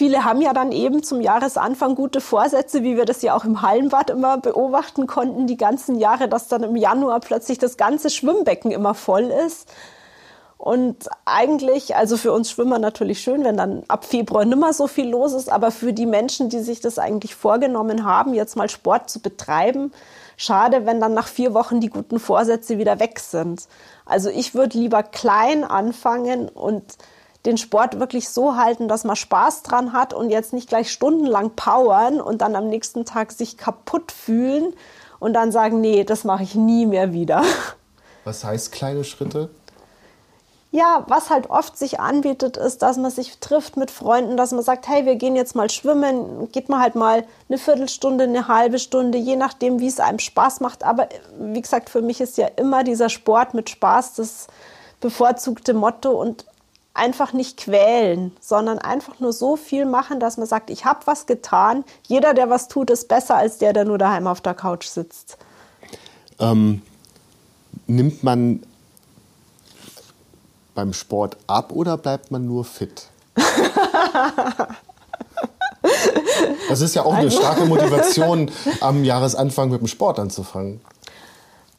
Viele haben ja dann eben zum Jahresanfang gute Vorsätze, wie wir das ja auch im Hallenbad immer beobachten konnten, die ganzen Jahre, dass dann im Januar plötzlich das ganze Schwimmbecken immer voll ist. Und eigentlich, also für uns Schwimmer natürlich schön, wenn dann ab Februar nimmer so viel los ist, aber für die Menschen, die sich das eigentlich vorgenommen haben, jetzt mal Sport zu betreiben, Schade, wenn dann nach vier Wochen die guten Vorsätze wieder weg sind. Also ich würde lieber klein anfangen und den Sport wirklich so halten, dass man Spaß dran hat und jetzt nicht gleich stundenlang powern und dann am nächsten Tag sich kaputt fühlen und dann sagen, nee, das mache ich nie mehr wieder. Was heißt kleine Schritte? Ja, was halt oft sich anbietet, ist, dass man sich trifft mit Freunden, dass man sagt, hey, wir gehen jetzt mal schwimmen, geht man halt mal eine Viertelstunde, eine halbe Stunde, je nachdem, wie es einem Spaß macht. Aber wie gesagt, für mich ist ja immer dieser Sport mit Spaß das bevorzugte Motto und einfach nicht quälen, sondern einfach nur so viel machen, dass man sagt, ich habe was getan. Jeder, der was tut, ist besser als der, der nur daheim auf der Couch sitzt. Ähm, nimmt man beim Sport ab oder bleibt man nur fit? Das ist ja auch eine also starke Motivation, am Jahresanfang mit dem Sport anzufangen.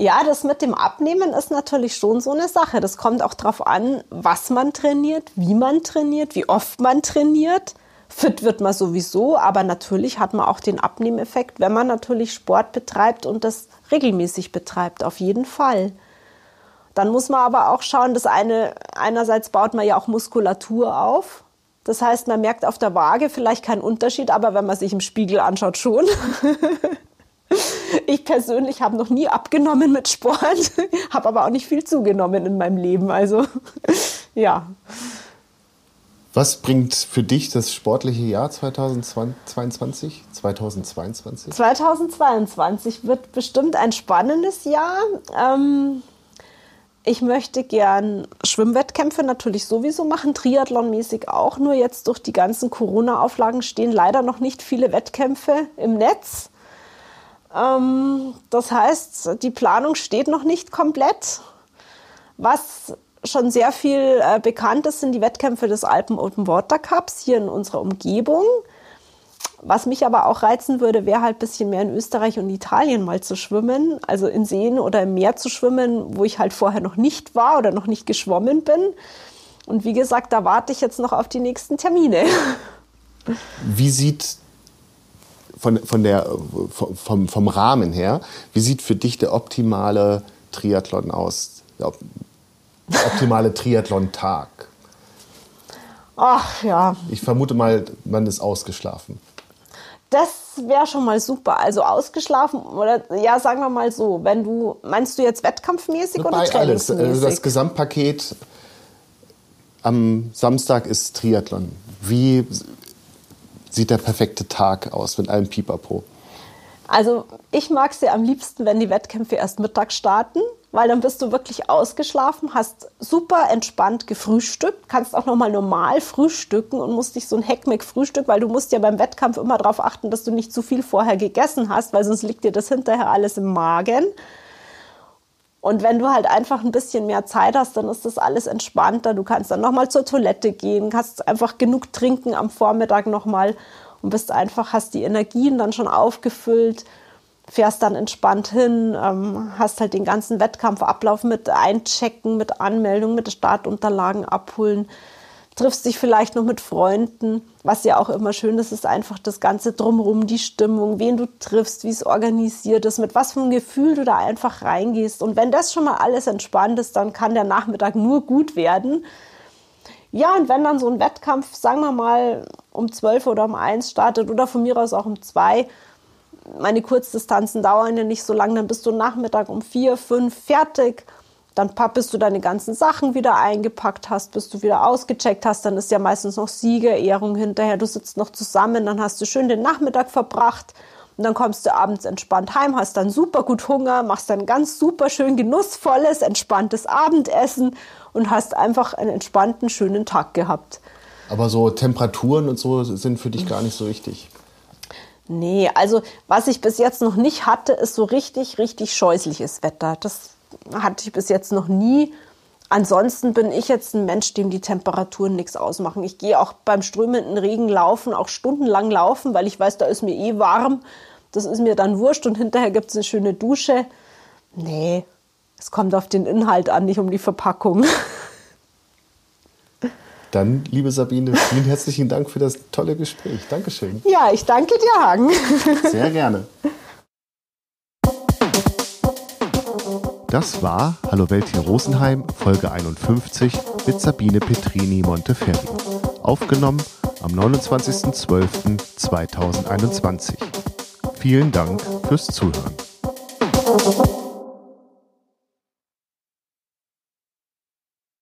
Ja, das mit dem Abnehmen ist natürlich schon so eine Sache. Das kommt auch darauf an, was man trainiert, wie man trainiert, wie oft man trainiert. Fit wird man sowieso, aber natürlich hat man auch den Abnehmeffekt, wenn man natürlich Sport betreibt und das regelmäßig betreibt, auf jeden Fall. Dann muss man aber auch schauen, dass eine, einerseits baut man ja auch Muskulatur auf. Das heißt, man merkt auf der Waage vielleicht keinen Unterschied, aber wenn man sich im Spiegel anschaut, schon. Ich persönlich habe noch nie abgenommen mit Sport, habe aber auch nicht viel zugenommen in meinem Leben. Also ja. Was bringt für dich das sportliche Jahr 2022? 2022? 2022 wird bestimmt ein spannendes Jahr. Ähm, ich möchte gern Schwimmwettkämpfe natürlich sowieso machen, Triathlonmäßig auch. Nur jetzt durch die ganzen Corona-Auflagen stehen leider noch nicht viele Wettkämpfe im Netz. Ähm, das heißt, die Planung steht noch nicht komplett. Was schon sehr viel äh, bekannt ist, sind die Wettkämpfe des Alpen Open Water Cups hier in unserer Umgebung. Was mich aber auch reizen würde, wäre halt ein bisschen mehr in Österreich und Italien mal zu schwimmen, also in Seen oder im Meer zu schwimmen, wo ich halt vorher noch nicht war oder noch nicht geschwommen bin. Und wie gesagt, da warte ich jetzt noch auf die nächsten Termine. Wie sieht von, von der, vom, vom Rahmen her, wie sieht für dich der optimale Triathlon aus? Der optimale Triathlon-Tag? Ach ja. Ich vermute mal, man ist ausgeschlafen. Das wäre schon mal super. Also ausgeschlafen oder ja, sagen wir mal so, wenn du meinst du jetzt wettkampfmäßig oder trainingsmäßig? Alles. Also das Gesamtpaket am Samstag ist Triathlon. Wie sieht der perfekte Tag aus mit allem Pipapo? Also ich mag es ja am liebsten, wenn die Wettkämpfe erst Mittag starten, weil dann bist du wirklich ausgeschlafen, hast super entspannt gefrühstückt, kannst auch nochmal normal frühstücken und musst nicht so ein Heckmeck frühstück, weil du musst ja beim Wettkampf immer darauf achten, dass du nicht zu viel vorher gegessen hast, weil sonst liegt dir das hinterher alles im Magen. Und wenn du halt einfach ein bisschen mehr Zeit hast, dann ist das alles entspannter. Du kannst dann nochmal zur Toilette gehen, kannst einfach genug trinken am Vormittag nochmal und bist einfach, hast die Energien dann schon aufgefüllt, fährst dann entspannt hin, ähm, hast halt den ganzen Wettkampfablauf mit einchecken, mit Anmeldung, mit Startunterlagen abholen triffst dich vielleicht noch mit Freunden. Was ja auch immer schön ist, ist einfach das Ganze drumherum, die Stimmung, wen du triffst, wie es organisiert ist, mit was für einem Gefühl du da einfach reingehst. Und wenn das schon mal alles entspannt ist, dann kann der Nachmittag nur gut werden. Ja, und wenn dann so ein Wettkampf, sagen wir mal, um 12 oder um 1 startet oder von mir aus auch um 2, meine Kurzdistanzen dauern ja nicht so lange, dann bist du Nachmittag um 4, 5 fertig dann bis du deine ganzen Sachen wieder eingepackt hast, bis du wieder ausgecheckt hast, dann ist ja meistens noch Siegerehrung hinterher. Du sitzt noch zusammen, dann hast du schön den Nachmittag verbracht und dann kommst du abends entspannt heim, hast dann super gut Hunger, machst dann ganz super schön genussvolles, entspanntes Abendessen und hast einfach einen entspannten, schönen Tag gehabt. Aber so Temperaturen und so sind für dich gar nicht so wichtig. Nee, also was ich bis jetzt noch nicht hatte, ist so richtig, richtig scheußliches Wetter. Das hatte ich bis jetzt noch nie. Ansonsten bin ich jetzt ein Mensch, dem die Temperaturen nichts ausmachen. Ich gehe auch beim strömenden Regen laufen, auch stundenlang laufen, weil ich weiß, da ist mir eh warm. Das ist mir dann wurscht und hinterher gibt es eine schöne Dusche. Nee, es kommt auf den Inhalt an, nicht um die Verpackung. Dann, liebe Sabine, vielen herzlichen Dank für das tolle Gespräch. Dankeschön. Ja, ich danke dir, Hagen. Sehr gerne. Das war Hallo Welt hier Rosenheim, Folge 51 mit Sabine Petrini Monteferri. Aufgenommen am 29.12.2021. Vielen Dank fürs Zuhören.